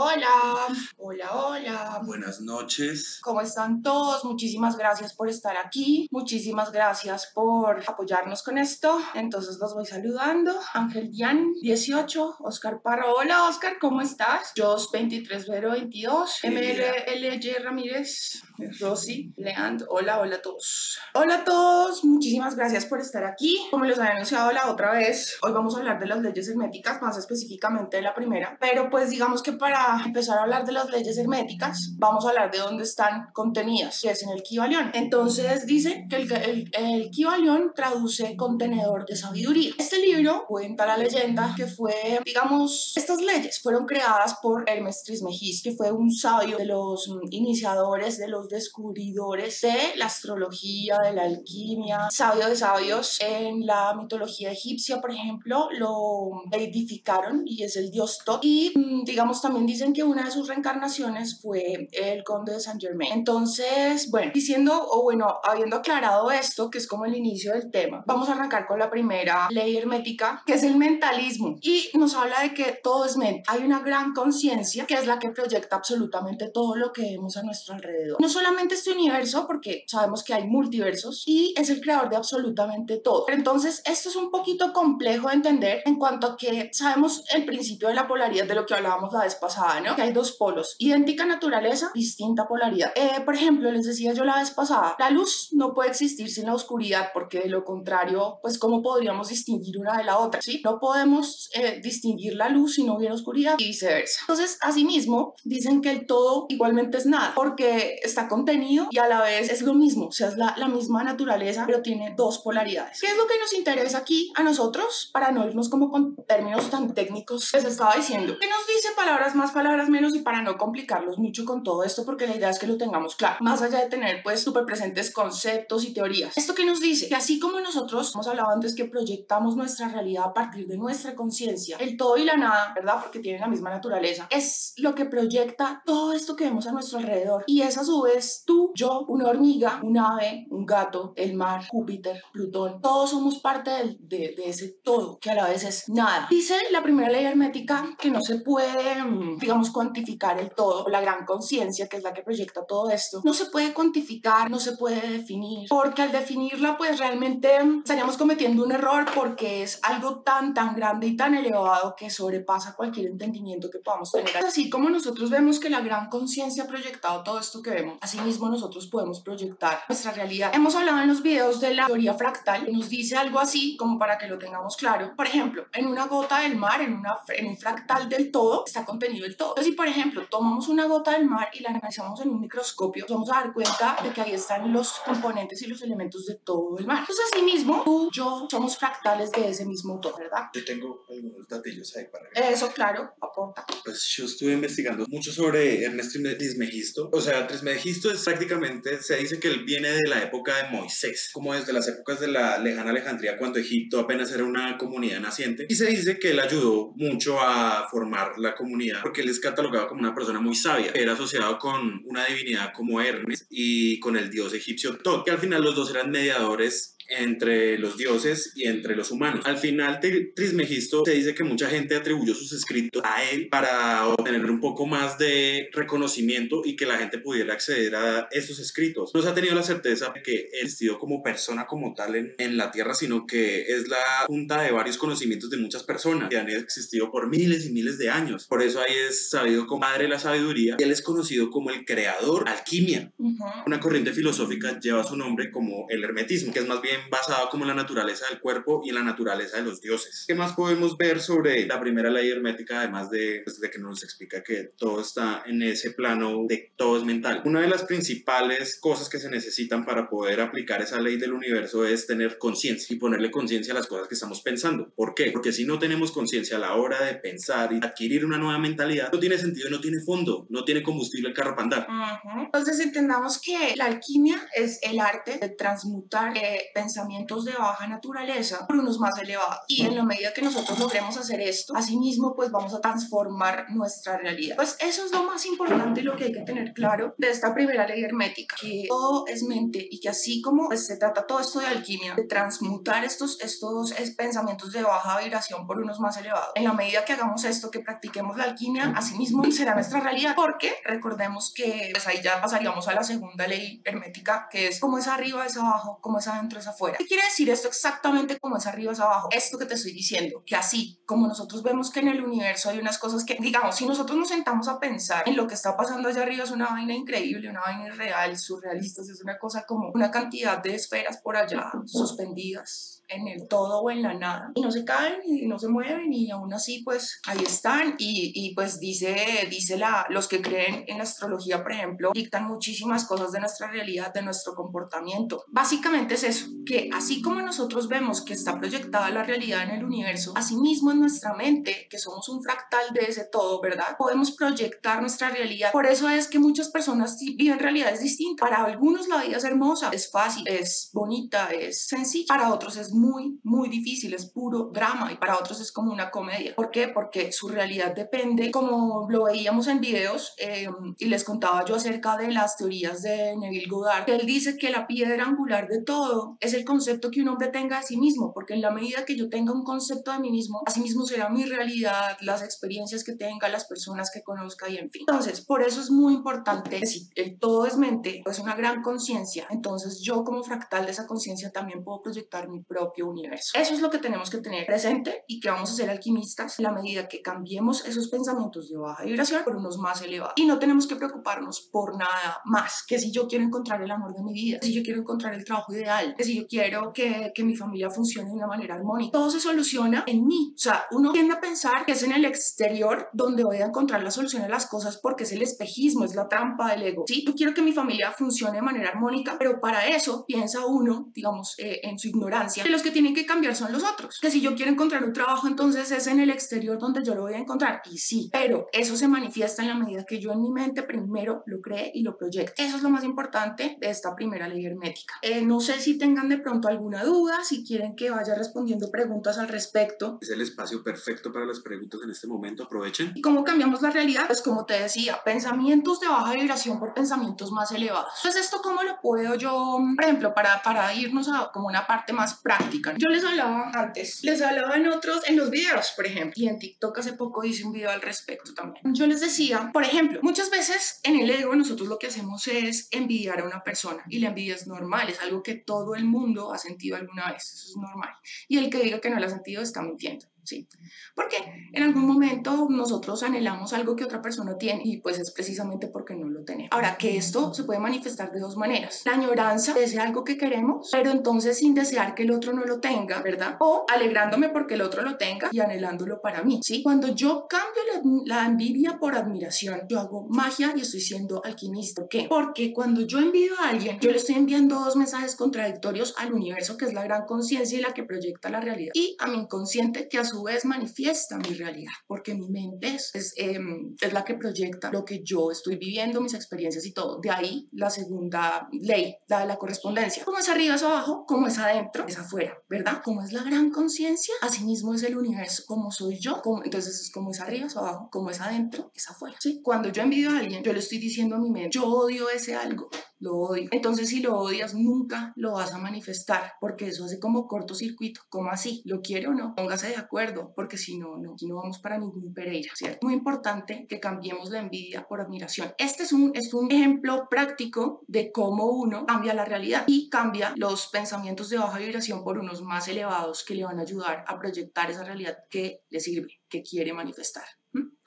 Hola, hola, hola. Buenas noches. ¿Cómo están todos? Muchísimas gracias por estar aquí. Muchísimas gracias por apoyarnos con esto. Entonces los voy saludando. Ángel Dian, 18. Oscar Parro. Hola, Oscar, ¿cómo estás? Jos 23022. MLLY Ramírez. Rosy, Leand. Hola, hola a todos. Hola a todos. Muchísimas gracias por estar aquí. Como les había anunciado la otra vez, hoy vamos a hablar de las leyes herméticas, más específicamente de la primera. Pero pues digamos que para empezar a hablar de las leyes herméticas, vamos a hablar de dónde están contenidas, que es en el Kibalión. Entonces dice que el, el, el Kibalión traduce contenedor de sabiduría. Este libro cuenta la leyenda que fue, digamos, estas leyes fueron creadas por Hermes Trismegisto, que fue un sabio de los iniciadores, de los descubridores de la astrología, de la alquimia, sabio de sabios. En la mitología egipcia, por ejemplo, lo edificaron y es el dios Tot. Y mm, digamos también dicen que una de sus reencarnaciones fue el conde de Saint Germain. Entonces, bueno, diciendo, o bueno, habiendo aclarado esto, que es como el inicio del tema, vamos a arrancar con la primera ley hermética, que es el mentalismo. Y nos habla de que todo es mente. Hay una gran conciencia que es la que proyecta absolutamente todo lo que vemos a nuestro alrededor. No solamente este universo, porque sabemos que hay multiversos, y es el creador de absolutamente todo. Entonces, esto es un poquito complejo de entender en cuanto a que sabemos el principio de la polaridad de lo que hablábamos la vez pasada ¿no? Que hay dos polos, idéntica naturaleza, distinta polaridad. Eh, por ejemplo, les decía yo la vez pasada, la luz no puede existir sin la oscuridad, porque de lo contrario, pues cómo podríamos distinguir una de la otra, ¿sí? No podemos eh, distinguir la luz si no hubiera oscuridad y viceversa. Entonces, asimismo, dicen que el todo igualmente es nada, porque está contenido y a la vez es lo mismo, o sea, es la, la misma naturaleza, pero tiene dos polaridades. ¿Qué es lo que nos interesa aquí a nosotros? Para no irnos como con términos tan técnicos les estaba diciendo. ¿Qué nos dice palabras más palabras menos y para no complicarlos mucho con todo esto, porque la idea es que lo tengamos claro, más allá de tener pues súper presentes conceptos y teorías. ¿Esto que nos dice? Que así como nosotros hemos hablado antes que proyectamos nuestra realidad a partir de nuestra conciencia, el todo y la nada, ¿verdad? Porque tienen la misma naturaleza, es lo que proyecta todo esto que vemos a nuestro alrededor. Y es a su vez tú, yo, una hormiga, un ave, un gato, el mar, Júpiter, Plutón, todos somos parte de, de, ese todo, que a la vez es nada. Dice la primera ley hermética que no se puede mm, digamos, cuantificar el todo, la gran conciencia, que es la que proyecta todo esto, no se puede cuantificar, no se puede definir, porque al definirla, pues realmente estaríamos cometiendo un error porque es algo tan, tan grande y tan elevado que sobrepasa cualquier entendimiento que podamos tener. Así como nosotros vemos que la gran conciencia ha proyectado todo esto que vemos, asimismo nosotros podemos proyectar nuestra realidad. Hemos hablado en los videos de la teoría fractal, que nos dice algo así como para que lo tengamos claro. Por ejemplo, en una gota del mar, en, una, en un fractal del todo, está contenido del todo. Entonces, si por ejemplo tomamos una gota del mar y la analizamos en un microscopio, nos vamos a dar cuenta de que ahí están los componentes y los elementos de todo el mar. Entonces, así mismo, tú, yo, somos fractales de ese mismo todo, ¿verdad? Yo tengo algunos datillos ahí para Eso, claro, aporta. Pues yo estuve investigando mucho sobre Ernesto Trismegisto. O sea, Trismegisto es prácticamente, se dice que él viene de la época de Moisés, como desde las épocas de la lejana Alejandría, cuando Egipto apenas era una comunidad naciente. Y se dice que él ayudó mucho a formar la comunidad porque él es catalogado como una persona muy sabia. Era asociado con una divinidad como Hermes y con el dios egipcio Tot, que al final los dos eran mediadores entre los dioses y entre los humanos. Al final, Trismegisto se dice que mucha gente atribuyó sus escritos a él para obtener un poco más de reconocimiento y que la gente pudiera acceder a esos escritos. No se ha tenido la certeza de que existió como persona como tal en, en la Tierra, sino que es la junta de varios conocimientos de muchas personas que han existido por miles y miles de años. Por eso ahí es sabido como padre de la sabiduría y él es conocido como el creador alquimia. Una corriente filosófica lleva su nombre como el hermetismo, que es más bien basado como en la naturaleza del cuerpo y en la naturaleza de los dioses. ¿Qué más podemos ver sobre la primera ley hermética, además de, pues, de que nos explica que todo está en ese plano de todo es mental? Una de las principales cosas que se necesitan para poder aplicar esa ley del universo es tener conciencia y ponerle conciencia a las cosas que estamos pensando. ¿Por qué? Porque si no tenemos conciencia a la hora de pensar y adquirir una nueva mentalidad, no tiene sentido, no tiene fondo, no tiene combustible el carro para andar. Entonces entendamos que la alquimia es el arte de transmutar eh, pensamientos pensamientos de baja naturaleza por unos más elevados. Y en la medida que nosotros logremos hacer esto, asimismo, pues vamos a transformar nuestra realidad. Pues eso es lo más importante y lo que hay que tener claro de esta primera ley hermética, que todo es mente y que así como pues, se trata todo esto de alquimia, de transmutar estos, estos pensamientos de baja vibración por unos más elevados, en la medida que hagamos esto, que practiquemos la alquimia, asimismo será nuestra realidad, porque recordemos que pues ahí ya pasaríamos a la segunda ley hermética, que es como es arriba es abajo, como es adentro es afuera. ¿Qué quiere decir esto exactamente como es arriba es abajo? Esto que te estoy diciendo, que así como nosotros vemos que en el universo hay unas cosas que, digamos, si nosotros nos sentamos a pensar en lo que está pasando allá arriba es una vaina increíble, una vaina irreal, surrealista, es una cosa como una cantidad de esferas por allá suspendidas en el todo o en la nada y no se caen y no se mueven y aún así pues ahí están y, y, pues dice, dice la, los que creen en la astrología por ejemplo dictan muchísimas cosas de nuestra realidad, de nuestro comportamiento. Básicamente es eso, que así como nosotros vemos que está proyectada la realidad en el universo, asimismo en nuestra mente, que somos un fractal de ese todo, ¿verdad? Podemos proyectar nuestra realidad. Por eso es que muchas personas viven realidades distintas. Para algunos la vida es hermosa, es fácil, es bonita, es sencilla. Para otros es muy, muy difícil, es puro drama y para otros es como una comedia. ¿Por qué? Porque su realidad depende, como lo veíamos en videos eh, y les contaba yo acerca de las teorías de Neville Goddard, que él dice que la piedra angular de todo es el concepto que un hombre tenga de sí mismo, porque en la medida que yo tenga un concepto de mí mismo, así mismo será mi realidad, las experiencias que tenga, las personas que conozca y en fin. Entonces, por eso es muy importante, si el todo es mente, pues una gran conciencia, entonces yo como fractal de esa conciencia también puedo proyectar mi propio universo. Eso es lo que tenemos que tener presente y que vamos a ser alquimistas la medida que cambiemos esos pensamientos de baja vibración por unos más elevados. Y no tenemos que preocuparnos por nada más que si yo quiero encontrar el amor de mi vida, si yo quiero encontrar el trabajo ideal, que si yo quiero que, que mi familia funcione de una manera armónica. Todo se soluciona en mí. O sea, uno tiende a pensar que es en el exterior donde voy a encontrar la solución a las cosas porque es el espejismo, es la trampa del ego. Sí, yo quiero que mi familia funcione de manera armónica, pero para eso piensa uno, digamos, eh, en su ignorancia, que que tienen que cambiar son los otros. Que si yo quiero encontrar un trabajo, entonces es en el exterior donde yo lo voy a encontrar. Y sí, pero eso se manifiesta en la medida que yo en mi mente primero lo cree y lo proyecte. Eso es lo más importante de esta primera ley hermética. Eh, no sé si tengan de pronto alguna duda, si quieren que vaya respondiendo preguntas al respecto. Es el espacio perfecto para las preguntas en este momento. Aprovechen. ¿Y cómo cambiamos la realidad? Pues como te decía, pensamientos de baja vibración por pensamientos más elevados. Entonces, ¿esto cómo lo puedo yo, por ejemplo, para, para irnos a como una parte más práctica? Yo les hablaba antes, les hablaba en otros, en los videos, por ejemplo, y en TikTok hace poco hice un video al respecto también. Yo les decía, por ejemplo, muchas veces en el ego nosotros lo que hacemos es envidiar a una persona y la envidia es normal, es algo que todo el mundo ha sentido alguna vez, eso es normal. Y el que diga que no lo ha sentido está mintiendo. ¿Sí? Porque en algún momento nosotros anhelamos algo que otra persona tiene y pues es precisamente porque no lo tenemos. Ahora, que esto se puede manifestar de dos maneras. La añoranza de algo que queremos, pero entonces sin desear que el otro no lo tenga, ¿verdad? O alegrándome porque el otro lo tenga y anhelándolo para mí, ¿sí? Cuando yo cambio la, la envidia por admiración, yo hago magia y estoy siendo alquimista. ¿Por qué? Porque cuando yo envidio a alguien, yo le estoy enviando dos mensajes contradictorios al universo, que es la gran conciencia y la que proyecta la realidad, y a mi inconsciente, que a su vez manifiesta mi realidad, porque mi mente es, em, es, la que proyecta lo que yo estoy viviendo, mis experiencias y todo. De ahí la segunda ley, la de la correspondencia. Como es arriba es abajo, como es adentro, es afuera, ¿verdad? Como es la gran conciencia, así mismo es el universo, como soy yo, entonces es como es arriba es abajo, como es adentro, es afuera. ¿sí? Cuando yo envidio a alguien, yo le estoy diciendo a mi mente, yo odio ese algo, lo odio. Entonces, si lo odias, nunca lo vas a manifestar, porque eso hace como cortocircuito. ¿Cómo así? ¿Lo quiere o no? Póngase de acuerdo, porque si no, no, no vamos para ningún Pereira, ¿cierto? Muy importante que cambiemos la envidia por admiración. Este es un, es un ejemplo práctico de cómo uno cambia la realidad y cambia los pensamientos de baja vibración por unos más elevados que le van a ayudar a proyectar esa realidad que le sirve, que quiere manifestar.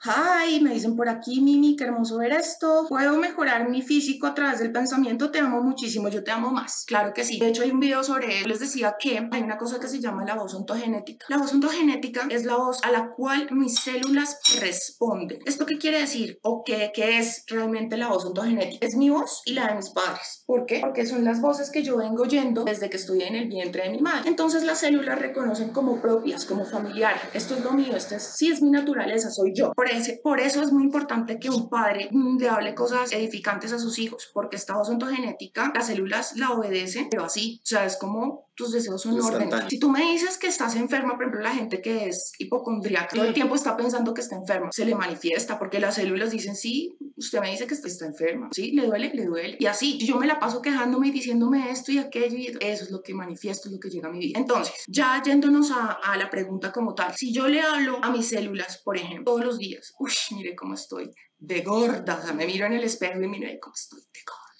Hi, me dicen por aquí, Mimi, qué hermoso ver esto. ¿Puedo mejorar mi físico a través del pensamiento? Te amo muchísimo, yo te amo más. Claro que sí. De hecho, hay un video sobre él. Les decía que hay una cosa que se llama la voz ontogenética. La voz ontogenética es la voz a la cual mis células responden. ¿Esto qué quiere decir? ¿O qué, qué es realmente la voz ontogenética? Es mi voz y la de mis padres. ¿Por qué? Porque son las voces que yo vengo oyendo desde que estoy en el vientre de mi madre. Entonces las células reconocen como propias, como familiar. Esto es lo mío, esto es, sí es mi naturaleza, soy yo Por, ese, por eso es muy importante que un padre le hable cosas edificantes a sus hijos, porque esta voz ontogenética, las células la obedecen, pero así, o sea, es como tus deseos son órdenes. Si tú me dices que estás enferma, por ejemplo, la gente que es hipocondríaca, todo el tiempo está pensando que está enferma, se le manifiesta porque las células dicen, sí, usted me dice que está enferma, sí, le duele, le duele. Y así, yo me la paso quejándome y diciéndome esto y aquello, y eso es lo que manifiesto, es lo que llega a mi vida. Entonces, ya yéndonos a, a la pregunta como tal, si yo le hablo a mis células, por ejemplo, todos los días, uy, mire cómo estoy de gorda, o sea, me miro en el espejo y mire cómo estoy de gorda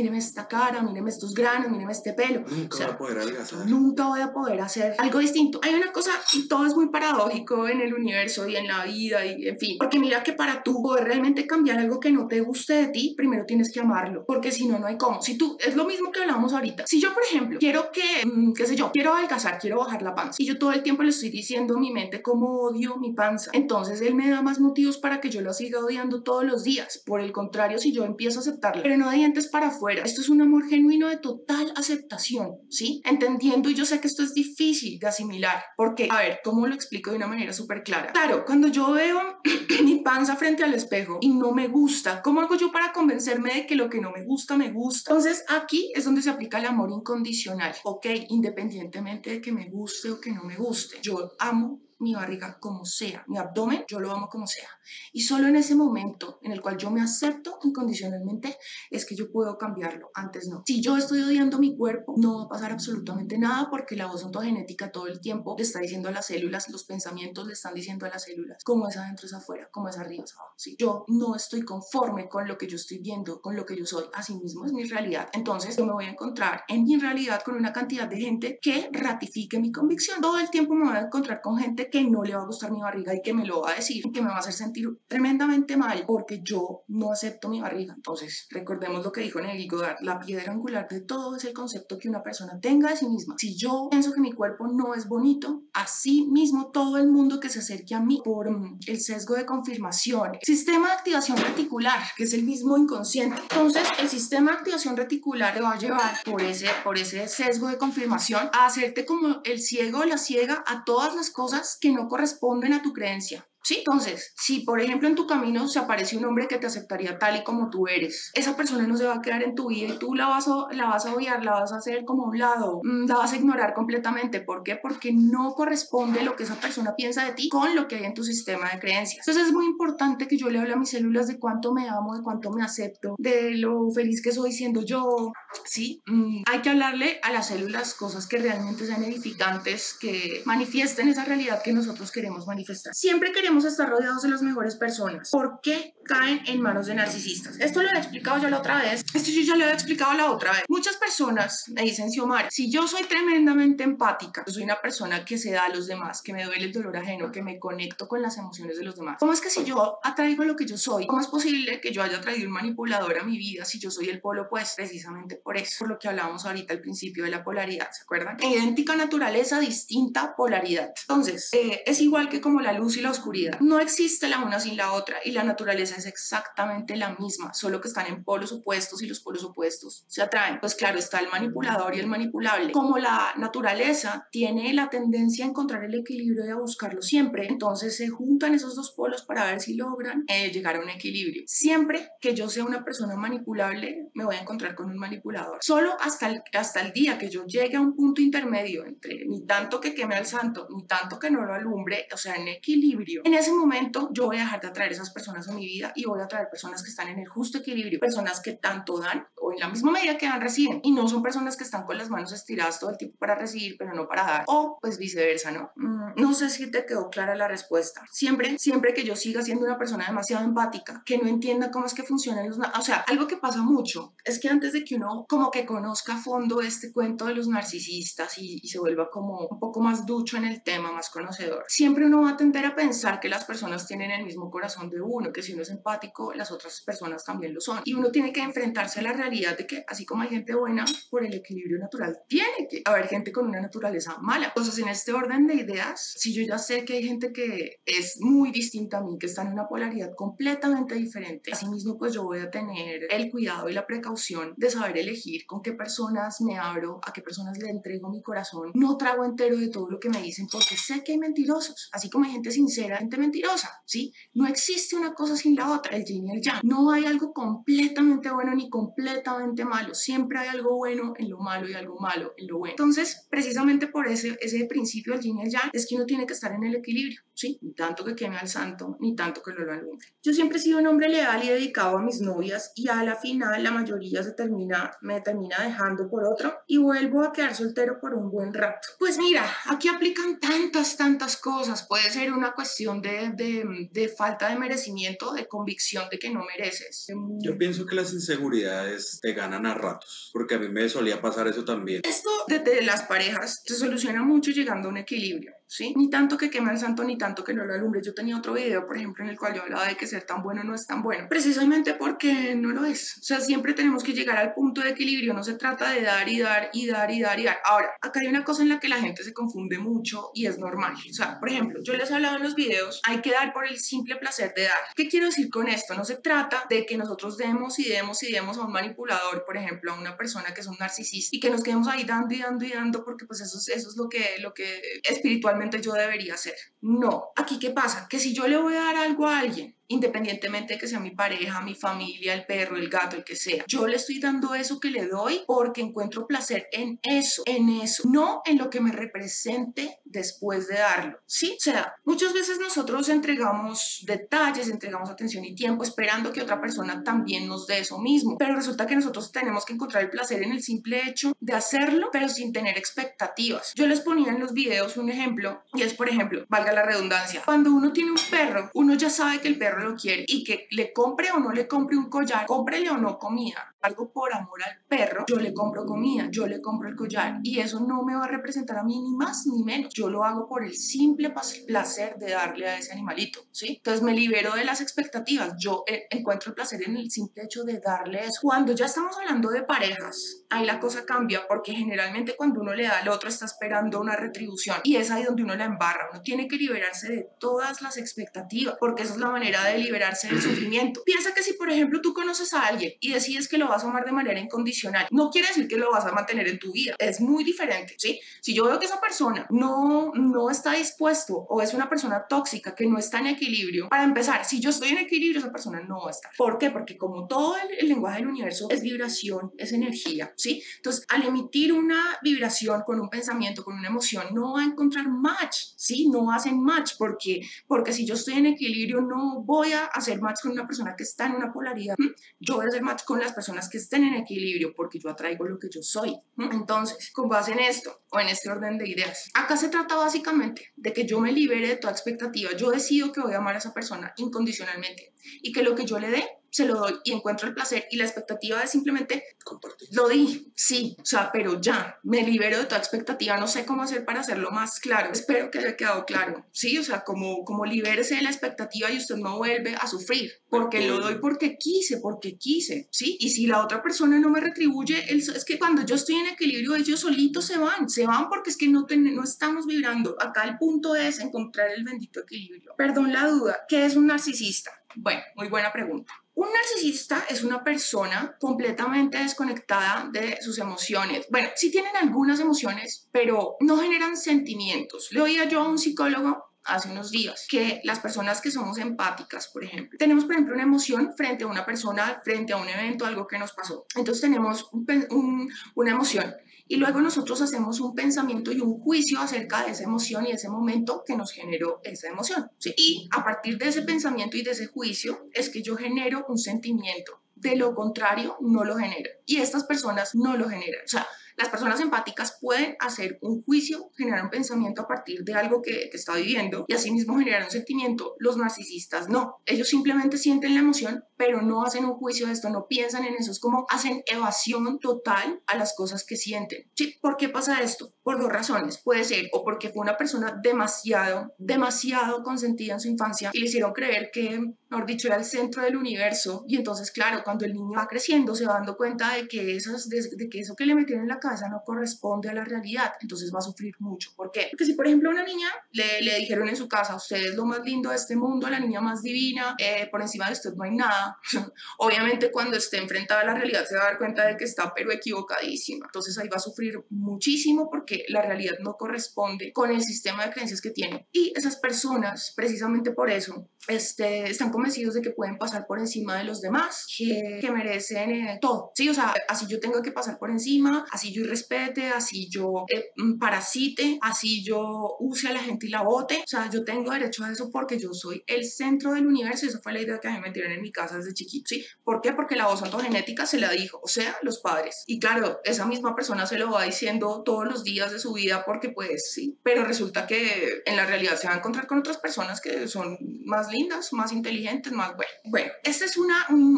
míreme esta cara, míreme estos granos, míreme este pelo. Nunca voy a poder adelgazar. Nunca voy a poder hacer algo distinto. Hay una cosa, y todo es muy paradójico en el universo y en la vida, y en fin. Porque mira que para tú poder realmente cambiar algo que no te guste de ti, primero tienes que amarlo. Porque si no, no hay cómo. Si tú, es lo mismo que hablábamos ahorita. Si yo, por ejemplo, quiero que, mm, qué sé yo, quiero adelgazar, quiero bajar la panza, y yo todo el tiempo le estoy diciendo a mi mente cómo odio mi panza, entonces él me da más motivos para que yo lo siga odiando todos los días. Por el contrario, si yo empiezo a aceptarlo, pero no de dientes para afuera, esto es un amor genuino de total aceptación, ¿sí? Entendiendo, y yo sé que esto es difícil de asimilar, porque, a ver, ¿cómo lo explico de una manera súper clara? Claro, cuando yo veo mi panza frente al espejo y no me gusta, ¿cómo hago yo para convencerme de que lo que no me gusta, me gusta? Entonces, aquí es donde se aplica el amor incondicional, ¿ok? Independientemente de que me guste o que no me guste, yo amo mi barriga como sea, mi abdomen, yo lo amo como sea. Y solo en ese momento en el cual yo me acepto incondicionalmente es que yo puedo cambiarlo, antes no. Si yo estoy odiando mi cuerpo, no va a pasar absolutamente nada porque la voz ontogenética todo el tiempo le está diciendo a las células, los pensamientos le están diciendo a las células, cómo es adentro es afuera, cómo es arriba es abajo. Si yo no estoy conforme con lo que yo estoy viendo, con lo que yo soy, así mismo es mi realidad. Entonces yo me voy a encontrar en mi realidad con una cantidad de gente que ratifique mi convicción. Todo el tiempo me voy a encontrar con gente que no le va a gustar mi barriga y que me lo va a decir, que me va a hacer sentir tremendamente mal porque yo no acepto mi barriga. Entonces, recordemos lo que dijo Neville Goddard, la piedra angular de todo es el concepto que una persona tenga de sí misma. Si yo pienso que mi cuerpo no es bonito, así mismo todo el mundo que se acerque a mí por mm, el sesgo de confirmación, sistema de activación reticular, que es el mismo inconsciente. Entonces, el sistema de activación reticular te va a llevar por ese, por ese sesgo de confirmación a hacerte como el ciego o la ciega a todas las cosas que no corresponden a tu creencia. Sí, entonces, si por ejemplo en tu camino se aparece un hombre que te aceptaría tal y como tú eres, esa persona no se va a quedar en tu vida y tú la vas a, la vas a odiar, la vas a hacer como un lado, mm, la vas a ignorar completamente. ¿Por qué? Porque no corresponde lo que esa persona piensa de ti con lo que hay en tu sistema de creencias. Entonces es muy importante que yo le hable a mis células de cuánto me amo, de cuánto me acepto, de lo feliz que soy siendo yo. Sí, mm, hay que hablarle a las células cosas que realmente sean edificantes, que manifiesten esa realidad que nosotros queremos manifestar. Siempre queremos estar rodeados de las mejores personas. ¿Por qué caen en manos de narcisistas? Esto lo he explicado yo la otra vez. Esto yo ya lo he explicado la otra vez. Muchas personas me dicen, Xiomara, si yo soy tremendamente empática, yo soy una persona que se da a los demás, que me duele el dolor ajeno, que me conecto con las emociones de los demás. ¿Cómo es que si yo atraigo lo que yo soy, cómo es posible que yo haya traído un manipulador a mi vida si yo soy el polo opuesto? Precisamente por eso, por lo que hablábamos ahorita al principio de la polaridad, ¿se acuerdan? Idéntica naturaleza, distinta polaridad. Entonces, eh, es igual que como la luz y la oscuridad no existe la una sin la otra y la naturaleza es exactamente la misma, solo que están en polos opuestos y los polos opuestos se atraen. Pues claro, está el manipulador y el manipulable. Como la naturaleza tiene la tendencia a encontrar el equilibrio y a buscarlo siempre, entonces se juntan esos dos polos para ver si logran eh, llegar a un equilibrio. Siempre que yo sea una persona manipulable, me voy a encontrar con un manipulador. Solo hasta el, hasta el día que yo llegue a un punto intermedio entre ni tanto que queme al santo, ni tanto que no lo alumbre, o sea, en equilibrio. En ese momento yo voy a dejar de atraer esas personas a mi vida y voy a atraer personas que están en el justo equilibrio, personas que tanto dan o en la misma medida que dan reciben y no son personas que están con las manos estiradas todo el tiempo para recibir pero no para dar o pues viceversa, ¿no? Mm, no sé si te quedó clara la respuesta. Siempre, siempre que yo siga siendo una persona demasiado empática, que no entienda cómo es que funcionan los... O sea, algo que pasa mucho es que antes de que uno como que conozca a fondo este cuento de los narcisistas y, y se vuelva como un poco más ducho en el tema, más conocedor, siempre uno va a tender a pensar que las personas tienen el mismo corazón de uno, que si uno es empático, las otras personas también lo son. Y uno tiene que enfrentarse a la realidad de que así como hay gente buena, por el equilibrio natural tiene que haber gente con una naturaleza mala. Entonces, en este orden de ideas, si yo ya sé que hay gente que es muy distinta a mí, que está en una polaridad completamente diferente, asimismo pues yo voy a tener el cuidado y la precaución de saber elegir con qué personas me abro, a qué personas le entrego mi corazón. No trago entero de todo lo que me dicen porque sé que hay mentirosos, así como hay gente sincera, mentirosa, ¿sí? No existe una cosa sin la otra, el yin y el yang. No hay algo completamente bueno ni completamente malo, siempre hay algo bueno en lo malo y algo malo en lo bueno. Entonces, precisamente por ese, ese principio del yin y el yang es que uno tiene que estar en el equilibrio, ¿sí? Ni tanto que queme al santo, ni tanto que lo lo alumbre. Yo siempre he sido un hombre leal y dedicado a mis novias y a la final la mayoría se termina, me termina dejando por otro y vuelvo a quedar soltero por un buen rato. Pues mira, aquí aplican tantas, tantas cosas. Puede ser una cuestión de, de, de falta de merecimiento, de convicción de que no mereces. Yo pienso que las inseguridades te ganan a ratos, porque a mí me solía pasar eso también. Esto desde las parejas se soluciona mucho llegando a un equilibrio. ¿Sí? Ni tanto que queme al santo, ni tanto que no lo alumbre. Yo tenía otro video, por ejemplo, en el cual yo hablaba de que ser tan bueno no es tan bueno, precisamente porque no lo es. O sea, siempre tenemos que llegar al punto de equilibrio, no se trata de dar y dar y dar y dar y dar. Ahora, acá hay una cosa en la que la gente se confunde mucho y es normal. O sea, por ejemplo, yo les he hablado en los videos, hay que dar por el simple placer de dar. ¿Qué quiero decir con esto? No se trata de que nosotros demos y demos y demos a un manipulador, por ejemplo, a una persona que es un narcisista y que nos quedemos ahí dando y dando y dando porque pues eso, eso es lo que, lo que espiritualmente yo debería hacer. No, aquí qué pasa, que si yo le voy a dar algo a alguien independientemente de que sea mi pareja, mi familia, el perro, el gato, el que sea. Yo le estoy dando eso que le doy porque encuentro placer en eso, en eso, no en lo que me represente después de darlo. Sí, o sea, muchas veces nosotros entregamos detalles, entregamos atención y tiempo esperando que otra persona también nos dé eso mismo, pero resulta que nosotros tenemos que encontrar el placer en el simple hecho de hacerlo, pero sin tener expectativas. Yo les ponía en los videos un ejemplo y es, por ejemplo, valga la redundancia, cuando uno tiene un perro, uno ya sabe que el perro lo quiere y que le compre o no le compre un collar, cómprele o no comida, algo por amor al perro, yo le compro comida, yo le compro el collar y eso no me va a representar a mí ni más ni menos. Yo lo hago por el simple placer de darle a ese animalito, ¿sí? Entonces me libero de las expectativas. Yo eh, encuentro el placer en el simple hecho de darle eso. Cuando ya estamos hablando de parejas, ahí la cosa cambia porque generalmente cuando uno le da al otro está esperando una retribución y es ahí donde uno la embarra. Uno tiene que liberarse de todas las expectativas porque esa es la manera de liberarse del sufrimiento. Piensa que si por ejemplo tú conoces a alguien y decides que lo vas a amar de manera incondicional. No quiere decir que lo vas a mantener en tu vida. Es muy diferente, ¿sí? Si yo veo que esa persona no, no está dispuesto o es una persona tóxica que no está en equilibrio, para empezar, si yo estoy en equilibrio, esa persona no va a estar. ¿Por qué? Porque como todo el, el lenguaje del universo es vibración, es energía, ¿sí? Entonces, al emitir una vibración con un pensamiento, con una emoción, no va a encontrar match, ¿sí? No hacen match porque, porque si yo estoy en equilibrio, no voy a hacer match con una persona que está en una polaridad. Yo voy a hacer match con las personas que estén en equilibrio, porque yo atraigo lo que yo soy. Entonces, con base en esto o en este orden de ideas, acá se trata básicamente de que yo me libere de toda expectativa. Yo decido que voy a amar a esa persona incondicionalmente y que lo que yo le dé se lo doy y encuentro el placer y la expectativa es simplemente compartir. Lo di, sí, o sea, pero ya, me libero de toda expectativa, no sé cómo hacer para hacerlo más claro, espero que haya quedado claro, sí, o sea, como, como libérese de la expectativa y usted no vuelve a sufrir, porque lo doy porque quise, porque quise, sí, y si la otra persona no me retribuye, es que cuando yo estoy en equilibrio, ellos solitos se van, se van porque es que no, no estamos vibrando, acá el punto es encontrar el bendito equilibrio. Perdón la duda, ¿qué es un narcisista? Bueno, muy buena pregunta. Un narcisista es una persona completamente desconectada de sus emociones. Bueno, sí tienen algunas emociones, pero no generan sentimientos. Le oía yo a un psicólogo hace unos días que las personas que somos empáticas, por ejemplo, tenemos, por ejemplo, una emoción frente a una persona, frente a un evento, algo que nos pasó. Entonces tenemos una emoción y luego nosotros hacemos un pensamiento y un juicio acerca de esa emoción y ese momento que nos generó esa emoción. Y a partir de ese pensamiento y de ese juicio es que yo genero un sentimiento. De lo contrario, no lo genero. Y estas personas no lo generan. O sea, las personas empáticas pueden hacer un juicio, generar un pensamiento a partir de algo que, que está viviendo y asimismo generar un sentimiento. Los narcisistas no. Ellos simplemente sienten la emoción, pero no hacen un juicio de esto, no piensan en eso. Es como hacen evasión total a las cosas que sienten. Sí, ¿por qué pasa esto? Por dos razones. Puede ser o porque fue una persona demasiado, demasiado consentida en su infancia y le hicieron creer que, mejor dicho, era el centro del universo. Y entonces, claro, cuando el niño va creciendo, se va dando cuenta de que, esas, de, que eso que le metieron en la cabeza no corresponde a la realidad. Entonces va a sufrir mucho. ¿Por qué? Porque si, por ejemplo, a una niña le, dijeron en su casa, usted es lo más lindo de este mundo, la niña más divina, eh, por encima de usted no hay nada. Obviamente, cuando esté enfrentada a la realidad, se va a dar cuenta de que está, pero equivocadísima. Entonces ahí va a sufrir muchísimo porque la realidad no corresponde con el sistema de creencias que tiene. Y esas personas, precisamente por eso, este, están convencidos de que pueden pasar por encima de los demás, que, que merecen eh, todo. Sí, o sea, así yo tengo que pasar por encima, así yo irrespete, así yo eh, mm, parasite, así yo use a la gente y la bote. O sea, yo tengo derecho a eso porque yo soy el centro del universo y esa fue la idea que a mí me dieron en mi casa desde chiquito. ¿sí? ¿Por qué? Porque la voz ontogenética se la dijo, o sea, los padres. Y claro, esa misma persona se lo va diciendo todos los días de su vida porque pues sí, pero resulta que en la realidad se va a encontrar con otras personas que son más lindas, más inteligentes, más bueno. Bueno, este es una, un,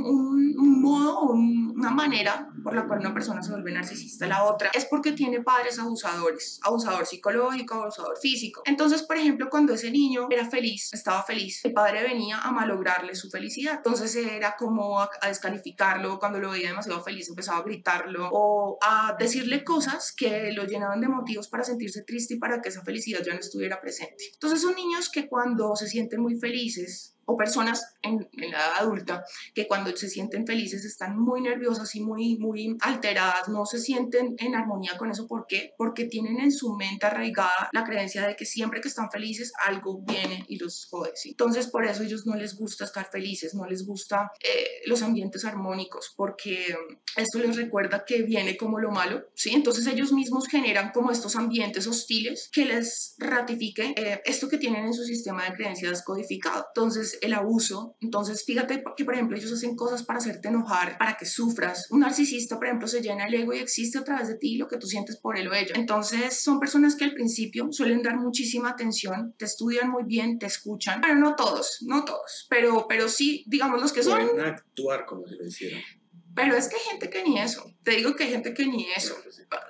un, modo, una manera por la cual una persona se vuelve narcisista. La otra es porque tiene padres abusadores, abusador psicológico, abusador físico. Entonces, por ejemplo, cuando ese niño era feliz, estaba feliz, el padre venía a malograrle su felicidad. Entonces era como a, a descalificarlo, cuando lo veía demasiado feliz empezaba a gritarlo o a decirle cosas que lo llenaban de motivos para sentirse triste y para que esa felicidad ya no estuviera presente. Entonces son niños que cuando se sienten muy felices o personas en, la edad adulta que cuando se sienten felices están muy nerviosas y muy, muy alteradas, no se sienten en armonía con eso. ¿Por qué? Porque tienen en su mente arraigada la creencia de que siempre que están felices algo viene y los jode. Entonces por eso ellos no les gusta estar felices, no les gusta eh, los ambientes armónicos, porque esto les recuerda que viene como lo malo. ¿sí? Entonces ellos mismos generan como estos ambientes hostiles que les ratifique eh, esto que tienen en su sistema de creencias codificado. Entonces el abuso. Entonces, fíjate que, por ejemplo, ellos hacen cosas para hacerte enojar, para que sufras. Un narcisista, por ejemplo, se llena el ego y existe a través de ti lo que tú sientes por él o ella. Entonces, son personas que al principio suelen dar muchísima atención, te estudian muy bien, te escuchan, pero no todos, no todos, pero, pero sí, digamos, los que son... Pueden actuar como si lo hicieran. Pero es que hay gente que ni eso. Te digo que hay gente que ni eso.